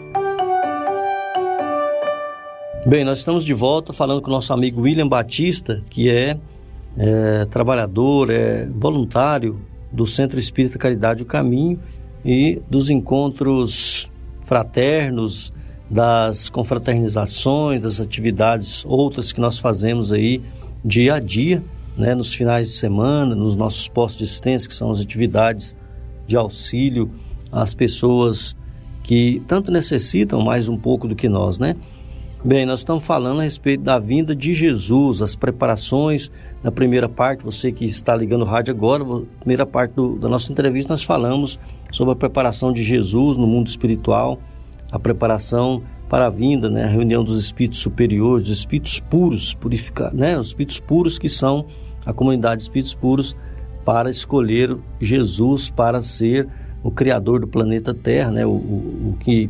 Bem, nós estamos de volta falando com o nosso amigo William Batista, que é, é trabalhador, é voluntário do Centro Espírita Caridade o Caminho e dos encontros fraternos, das confraternizações, das atividades outras que nós fazemos aí dia a dia, né, nos finais de semana, nos nossos postos de assistência, que são as atividades de auxílio às pessoas que tanto necessitam mais um pouco do que nós, né? Bem, nós estamos falando a respeito da vinda de Jesus, as preparações. Na primeira parte, você que está ligando o rádio agora, primeira parte do, da nossa entrevista, nós falamos sobre a preparação de Jesus no mundo espiritual, a preparação para a vinda, né, a reunião dos espíritos superiores, dos espíritos puros, purificar, né, os espíritos puros que são a comunidade de espíritos puros para escolher Jesus para ser o criador do planeta Terra, né, o, o, o que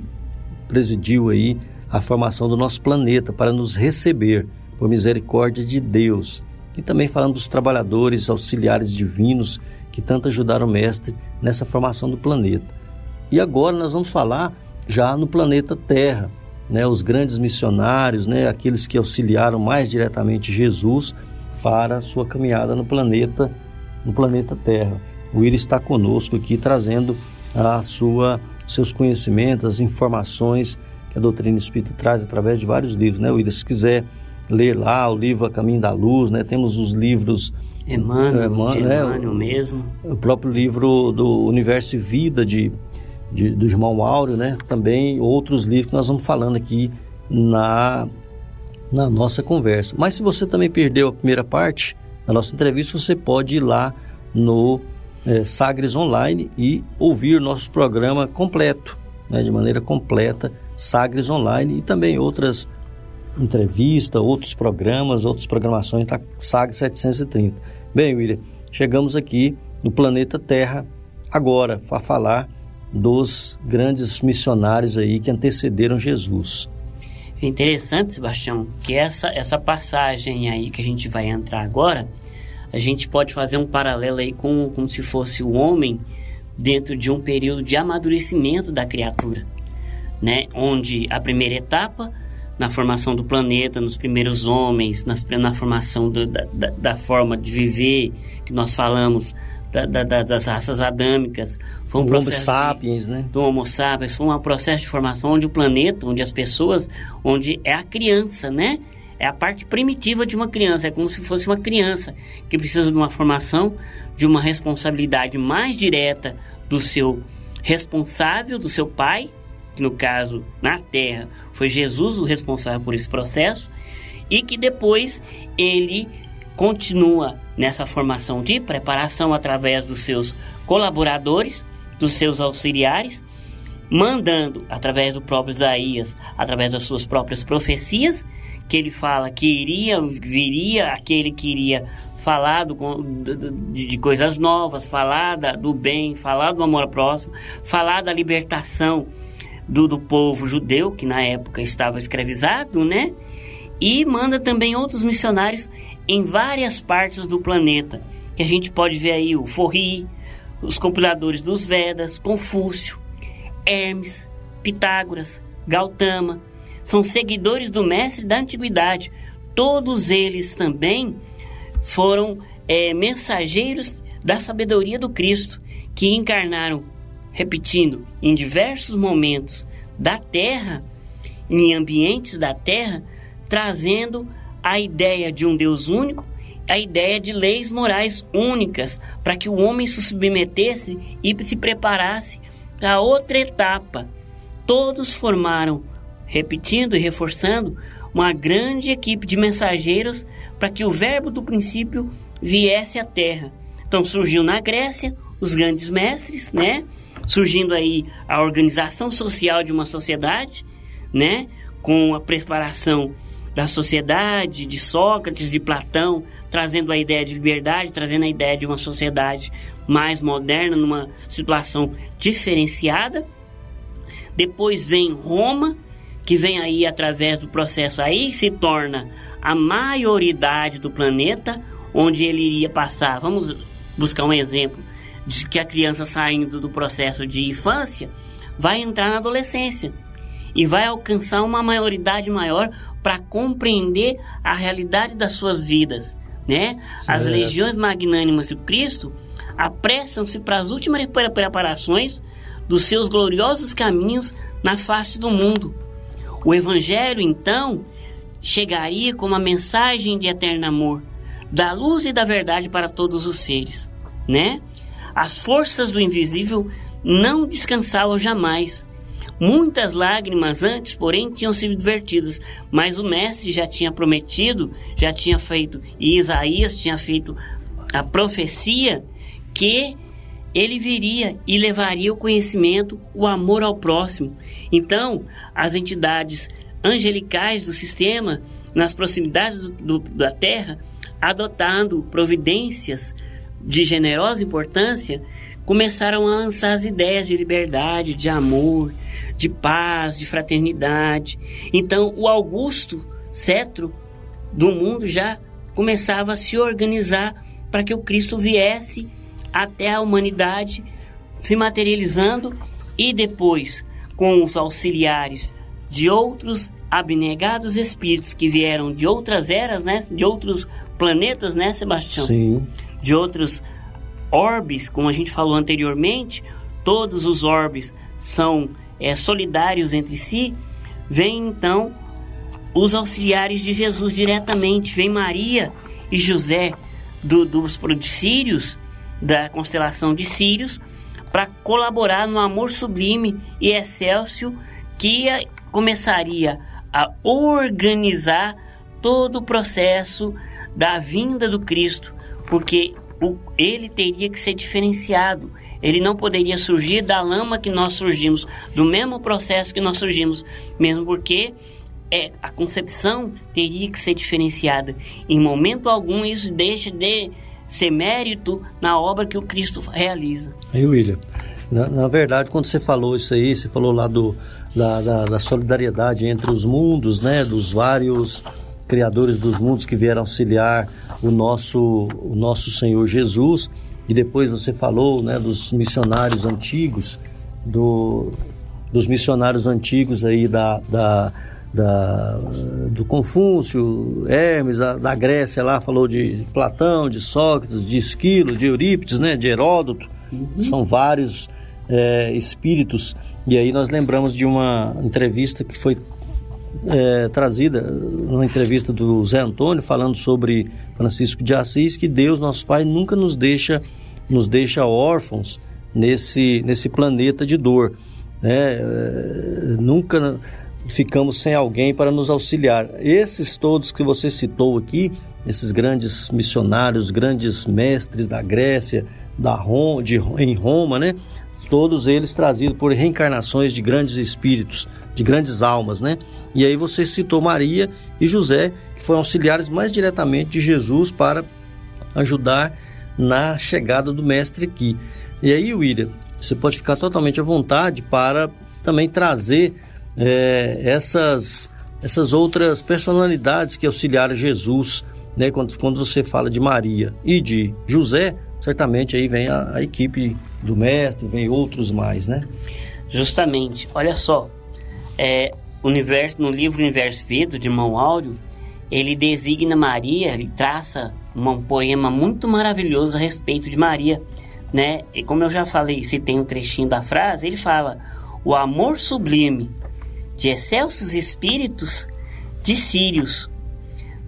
presidiu aí a formação do nosso planeta para nos receber por misericórdia de Deus. E também falando dos trabalhadores auxiliares divinos que tanto ajudaram o Mestre nessa formação do planeta. E agora nós vamos falar já no planeta Terra, né, os grandes missionários, né, aqueles que auxiliaram mais diretamente Jesus para sua caminhada no planeta, no planeta Terra. O William está conosco aqui trazendo a sua seus conhecimentos, as informações que a doutrina espírita traz através de vários livros, né, William? Se quiser ler lá o livro A Caminho da Luz, né? Temos os livros Emmanuel, Emmanuel, né? Emmanuel mesmo. O próprio livro do Universo e Vida de, de, do irmão Áureo, né? Também outros livros que nós vamos falando aqui na, na nossa conversa. Mas se você também perdeu a primeira parte da nossa entrevista, você pode ir lá no é, Sagres Online e ouvir nosso programa completo, né? De maneira completa Sagres Online e também outras entrevistas, outros programas, outras programações da Sagres 730. Bem, William, chegamos aqui no planeta Terra agora para falar dos grandes missionários aí que antecederam Jesus. É interessante, Sebastião, que essa, essa passagem aí que a gente vai entrar agora, a gente pode fazer um paralelo aí com como se fosse o homem dentro de um período de amadurecimento da criatura né? Onde a primeira etapa na formação do planeta, nos primeiros homens, nas, na formação do, da, da, da, forma de viver que nós falamos da, das raças adâmicas, foi um processo Homo sapiens, de, né? Do Homo sapiens, foi um processo de formação onde o planeta, onde as pessoas, onde é a criança, né? É a parte primitiva de uma criança, é como se fosse uma criança que precisa de uma formação, de uma responsabilidade mais direta do seu responsável, do seu pai, que no caso na Terra foi Jesus o responsável por esse processo, e que depois ele continua nessa formação de preparação através dos seus colaboradores, dos seus auxiliares, mandando através do próprio Isaías, através das suas próprias profecias, que ele fala que iria, viria aquele que iria falar do, de, coisas novas, falar da, do bem, falar do amor próximo, falar da libertação do, do povo judeu, que na época estava escravizado, né? E manda também outros missionários em várias partes do planeta. Que a gente pode ver aí o Forri, os compiladores dos Vedas, Confúcio, Hermes, Pitágoras, Gautama. São seguidores do mestre da antiguidade. Todos eles também foram é, mensageiros da sabedoria do Cristo, que encarnaram, repetindo, em diversos momentos da terra, em ambientes da terra, trazendo a ideia de um Deus único, a ideia de leis morais únicas, para que o homem se submetesse e se preparasse para outra etapa. Todos formaram, repetindo e reforçando, uma grande equipe de mensageiros para que o verbo do princípio viesse à terra. Então surgiu na Grécia os grandes mestres, né? Surgindo aí a organização social de uma sociedade, né? Com a preparação da sociedade, de Sócrates, de Platão, trazendo a ideia de liberdade, trazendo a ideia de uma sociedade mais moderna, numa situação diferenciada. Depois vem Roma, que vem aí através do processo aí se torna a maioridade do planeta, onde ele iria passar. Vamos buscar um exemplo que a criança saindo do processo de infância vai entrar na adolescência e vai alcançar uma maioridade maior para compreender a realidade das suas vidas, né? As legiões magnânimas de Cristo apressam-se para as últimas preparações dos seus gloriosos caminhos na face do mundo. O evangelho, então, chegaria como a mensagem de eterno amor, da luz e da verdade para todos os seres, né? As forças do invisível não descansavam jamais. Muitas lágrimas antes, porém, tinham sido vertidas, mas o mestre já tinha prometido, já tinha feito, e Isaías tinha feito a profecia que ele viria e levaria o conhecimento, o amor ao próximo. Então, as entidades angelicais do sistema, nas proximidades do, da Terra, adotando providências de generosa importância, começaram a lançar as ideias de liberdade, de amor, de paz, de fraternidade. Então, o Augusto cetro do mundo já começava a se organizar para que o Cristo viesse até a humanidade, se materializando e depois com os auxiliares de outros abnegados espíritos que vieram de outras eras, né, de outros planetas, né, Sebastião? Sim. De outros orbes, como a gente falou anteriormente, todos os orbes são é, solidários entre si. Vem então os auxiliares de Jesus diretamente, vem Maria e José do, dos Sírios, da constelação de Sírios, para colaborar no amor sublime e excelso que começaria a organizar todo o processo da vinda do Cristo, porque o, ele teria que ser diferenciado. Ele não poderia surgir da lama que nós surgimos, do mesmo processo que nós surgimos, mesmo porque é, a concepção teria que ser diferenciada. Em momento algum isso deixa de ser mérito na obra que o Cristo realiza. Aí, William, na, na verdade, quando você falou isso aí, você falou lá do, da, da, da solidariedade entre os mundos, né, dos vários criadores dos mundos que vieram auxiliar o nosso, o nosso Senhor Jesus. E depois você falou né, dos missionários antigos, do, dos missionários antigos aí da, da, da, do Confúcio, Hermes, da, da, Grécia lá, falou de Platão, de Sócrates, de Esquilo, de Eurípides, né, de Heródoto. Uhum. São vários é, espíritos. E aí nós lembramos de uma entrevista que foi é, trazida, uma entrevista do Zé Antônio, falando sobre Francisco de Assis, que Deus, nosso Pai, nunca nos deixa, nos deixa órfãos nesse, nesse planeta de dor. Né? É, nunca ficamos sem alguém para nos auxiliar. Esses todos que você citou aqui, esses grandes missionários, grandes mestres da Grécia, da Roma, de, em Roma, né? Todos eles trazidos por reencarnações de grandes espíritos, de grandes almas, né? E aí você citou Maria e José, que foram auxiliares mais diretamente de Jesus para ajudar na chegada do mestre aqui. E aí, William, você pode ficar totalmente à vontade para também trazer é, essas, essas outras personalidades que auxiliaram Jesus, né? Quando, quando você fala de Maria e de José, certamente aí vem a, a equipe do mestre, vem outros mais, né? Justamente, olha só, é, universo, no livro Universo Vida, de Mão Áureo, ele designa Maria, ele traça um poema muito maravilhoso a respeito de Maria, né? E como eu já falei, se tem um trechinho da frase, ele fala: "O amor sublime de excelsos espíritos de Sírios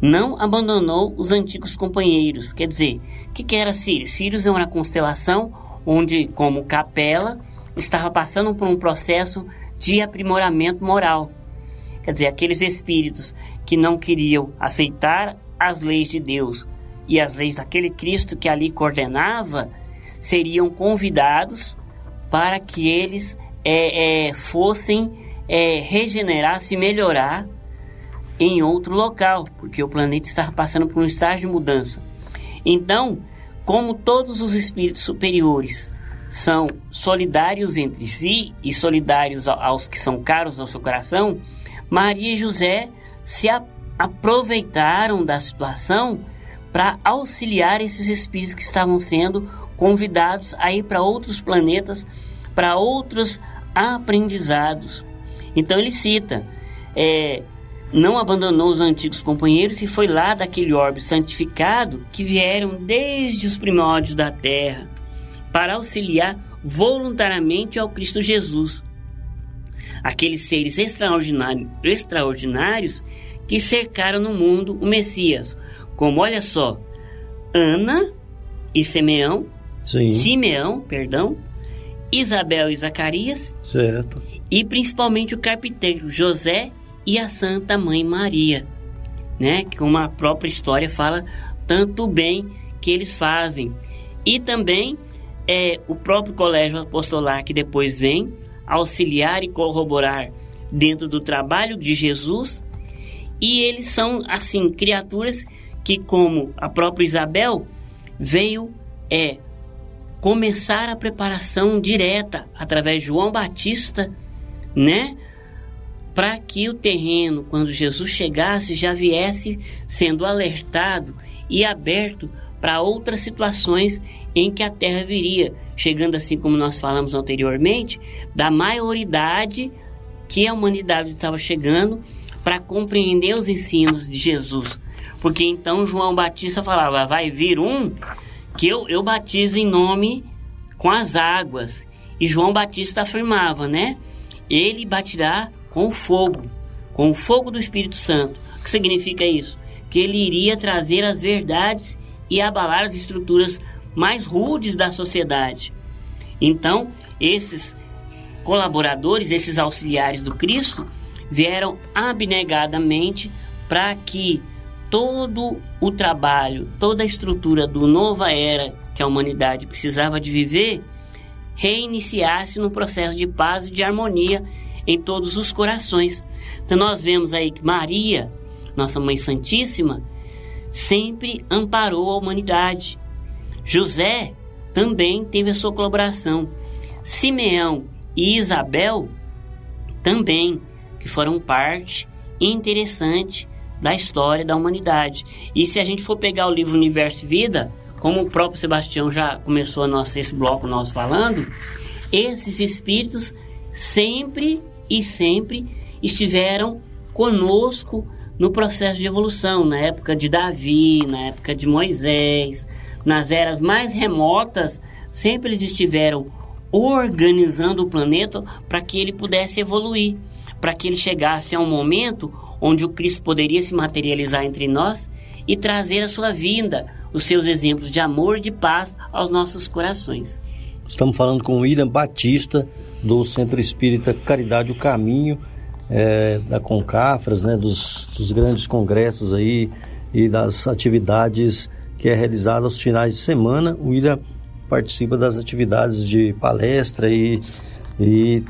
não abandonou os antigos companheiros". Quer dizer, o que, que era Sírios? Sírios é uma constelação onde, como capela, estava passando por um processo de aprimoramento moral. Quer dizer, aqueles espíritos que não queriam aceitar as leis de Deus e as leis daquele Cristo que ali coordenava, seriam convidados para que eles é, é, fossem é, regenerar, se melhorar em outro local, porque o planeta estava passando por um estágio de mudança. Então, como todos os espíritos superiores são solidários entre si e solidários aos que são caros ao seu coração, Maria e José se aproveitaram da situação para auxiliar esses espíritos que estavam sendo convidados a ir para outros planetas, para outros aprendizados. Então ele cita: é, não abandonou os antigos companheiros e foi lá daquele orbe santificado que vieram desde os primórdios da terra para auxiliar voluntariamente ao Cristo Jesus. Aqueles seres extraordinários, extraordinários que cercaram no mundo o Messias, como olha só, Ana e Simeão, Sim. Simeão, perdão, Isabel e Zacarias, certo. e principalmente o carpinteiro José e a Santa Mãe Maria, né? Que como a própria história fala tanto bem que eles fazem. E também é o próprio colégio apostolar que depois vem auxiliar e corroborar dentro do trabalho de Jesus. E eles são assim criaturas que como a própria Isabel veio é começar a preparação direta através de João Batista, né? Para que o terreno, quando Jesus chegasse, já viesse sendo alertado e aberto para outras situações em que a terra viria, chegando assim como nós falamos anteriormente, da maioridade que a humanidade estava chegando para compreender os ensinos de Jesus. Porque então João Batista falava: vai vir um que eu, eu batizo em nome com as águas. E João Batista afirmava, né? Ele batirá com fogo, com o fogo do Espírito Santo. O que significa isso? Que ele iria trazer as verdades e abalar as estruturas mais rudes da sociedade. Então, esses colaboradores, esses auxiliares do Cristo, vieram abnegadamente para que todo o trabalho, toda a estrutura do nova era que a humanidade precisava de viver, reiniciasse no processo de paz e de harmonia em todos os corações. Então nós vemos aí que Maria, nossa Mãe Santíssima, sempre amparou a humanidade. José também teve a sua colaboração. Simeão e Isabel também, que foram parte interessante da história da humanidade. E se a gente for pegar o livro Universo e Vida, como o próprio Sebastião já começou a nossa, esse bloco nós falando, esses espíritos sempre e sempre estiveram conosco no processo de evolução, na época de Davi, na época de Moisés, nas eras mais remotas, sempre eles estiveram organizando o planeta para que ele pudesse evoluir, para que ele chegasse a um momento onde o Cristo poderia se materializar entre nós e trazer a sua vinda, os seus exemplos de amor e de paz aos nossos corações. Estamos falando com o William Batista, do Centro Espírita Caridade o Caminho, é, da Concafras, né, dos, dos grandes congressos aí e das atividades que é realizada aos finais de semana. O William participa das atividades de palestra e, e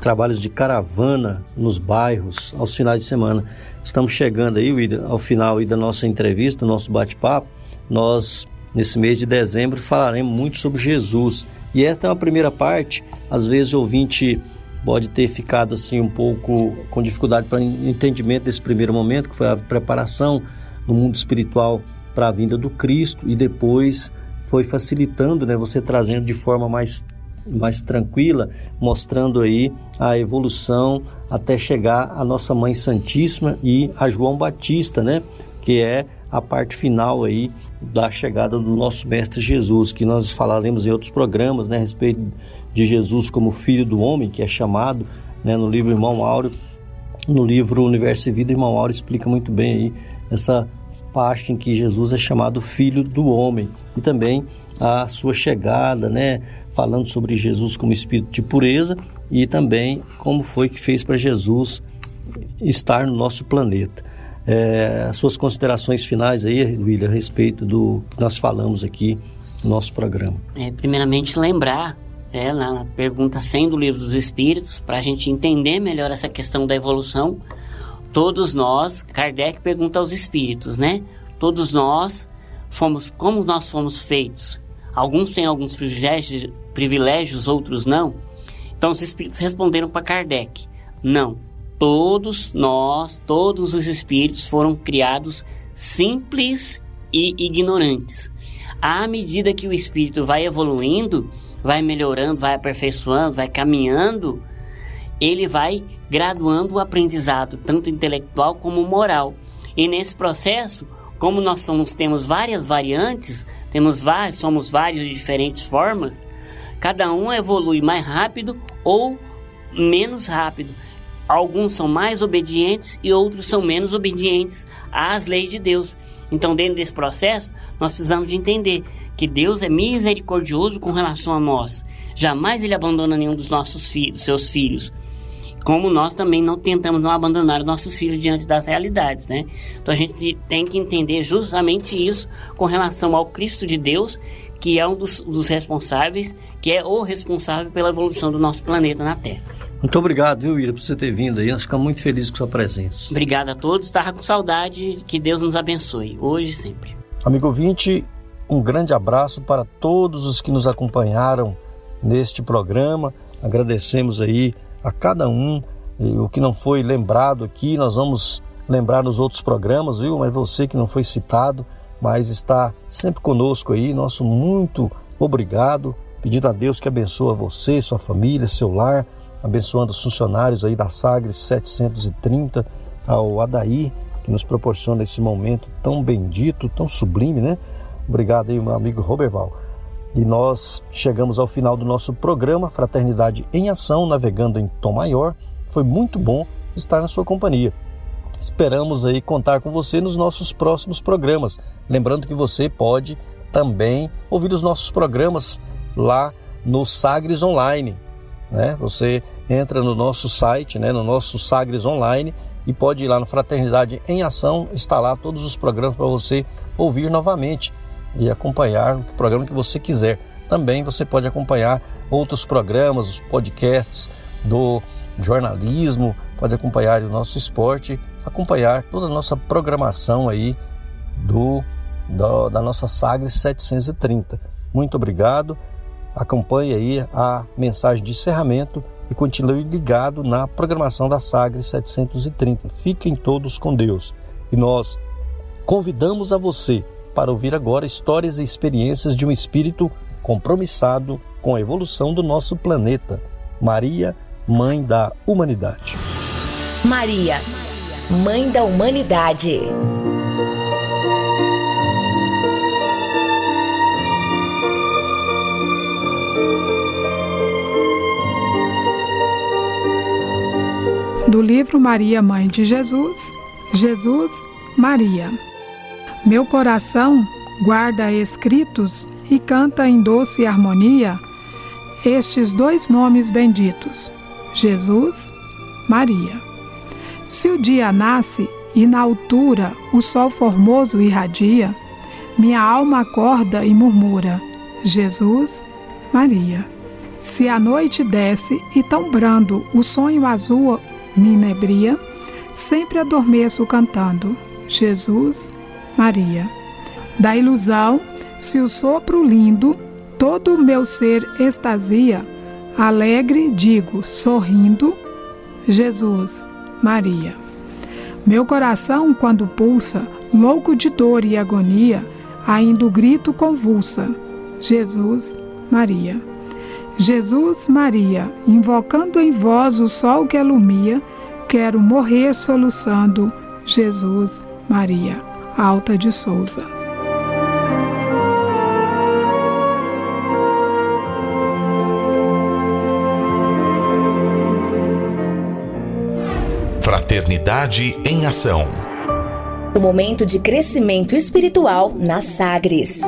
trabalhos de caravana nos bairros aos finais de semana. Estamos chegando aí, William, ao final da nossa entrevista, do nosso bate-papo. Nós, nesse mês de dezembro, falaremos muito sobre Jesus. E esta é a primeira parte. Às vezes o ouvinte pode ter ficado assim um pouco com dificuldade para entendimento desse primeiro momento, que foi a preparação no mundo espiritual para a vinda do Cristo e depois foi facilitando, né, você trazendo de forma mais mais tranquila, mostrando aí a evolução até chegar à nossa Mãe Santíssima e a João Batista, né, que é a parte final aí da chegada do nosso mestre Jesus, que nós falaremos em outros programas, né, a respeito de Jesus como filho do homem, que é chamado, né, no livro Irmão Áureo, no livro Universo e Vida, Irmão Áureo explica muito bem aí essa parte em que Jesus é chamado filho do homem e também a sua chegada, né, falando sobre Jesus como espírito de pureza e também como foi que fez para Jesus estar no nosso planeta. É, as suas considerações finais aí, William, a respeito do que nós falamos aqui no nosso programa. É, primeiramente, lembrar é, na pergunta 100 do Livro dos Espíritos, para a gente entender melhor essa questão da evolução, todos nós, Kardec pergunta aos espíritos, né? Todos nós fomos, como nós fomos feitos? Alguns têm alguns privilégios, privilégios outros não. Então os espíritos responderam para Kardec: não, todos nós, todos os espíritos foram criados simples e ignorantes. À medida que o espírito vai evoluindo, vai melhorando, vai aperfeiçoando, vai caminhando, ele vai graduando o aprendizado, tanto intelectual como moral. E nesse processo, como nós somos, temos várias variantes, temos vários, somos vários de diferentes formas, cada um evolui mais rápido ou menos rápido alguns são mais obedientes e outros são menos obedientes às leis de Deus. Então, dentro desse processo, nós precisamos de entender que Deus é misericordioso com relação a nós. Jamais ele abandona nenhum dos nossos filhos, seus filhos. Como nós também não tentamos não abandonar os nossos filhos diante das realidades, né? Então a gente tem que entender justamente isso com relação ao Cristo de Deus, que é um dos, dos responsáveis, que é o responsável pela evolução do nosso planeta na Terra. Muito obrigado, viu, Ira, por você ter vindo aí. Nós ficamos muito felizes com sua presença. Obrigado a todos. Estava com saudade. Que Deus nos abençoe, hoje e sempre. Amigo ouvinte, um grande abraço para todos os que nos acompanharam neste programa. Agradecemos aí a cada um. E o que não foi lembrado aqui, nós vamos lembrar nos outros programas, viu? Mas você que não foi citado, mas está sempre conosco aí, nosso muito obrigado. Pedindo a Deus que abençoe você, sua família, seu lar abençoando os funcionários aí da Sagres 730, ao Adaí, que nos proporciona esse momento tão bendito, tão sublime, né? Obrigado aí, meu amigo Roberval. E nós chegamos ao final do nosso programa Fraternidade em Ação, navegando em Tom Maior. Foi muito bom estar na sua companhia. Esperamos aí contar com você nos nossos próximos programas. Lembrando que você pode também ouvir os nossos programas lá no Sagres Online. Né? Você entra no nosso site, né, no nosso Sagres Online e pode ir lá no Fraternidade em Ação, instalar todos os programas para você ouvir novamente e acompanhar o programa que você quiser. Também você pode acompanhar outros programas, os podcasts do jornalismo, pode acompanhar o nosso esporte, acompanhar toda a nossa programação aí do, do da nossa Sagres 730. Muito obrigado. Acompanhe aí a mensagem de encerramento e continue ligado na programação da Sagres 730. Fiquem todos com Deus. E nós convidamos a você para ouvir agora histórias e experiências de um espírito compromissado com a evolução do nosso planeta. Maria, Mãe da Humanidade. Maria, Mãe da Humanidade. Do livro Maria, Mãe de Jesus, Jesus, Maria. Meu coração guarda escritos e canta em doce harmonia estes dois nomes benditos, Jesus, Maria. Se o dia nasce e na altura o sol formoso irradia, minha alma acorda e murmura: Jesus, Maria. Se a noite desce e tão brando o sonho azul me inebria, sempre adormeço cantando Jesus, Maria. Da ilusão, se o sopro lindo, todo o meu ser extasia, alegre digo, sorrindo, Jesus, Maria. Meu coração, quando pulsa, louco de dor e agonia, ainda o grito convulsa, Jesus, Maria. Jesus Maria, invocando em vós o sol que alumia, quero morrer soluçando. Jesus Maria. Alta de Souza. Fraternidade em Ação. O momento de crescimento espiritual nas Sagres.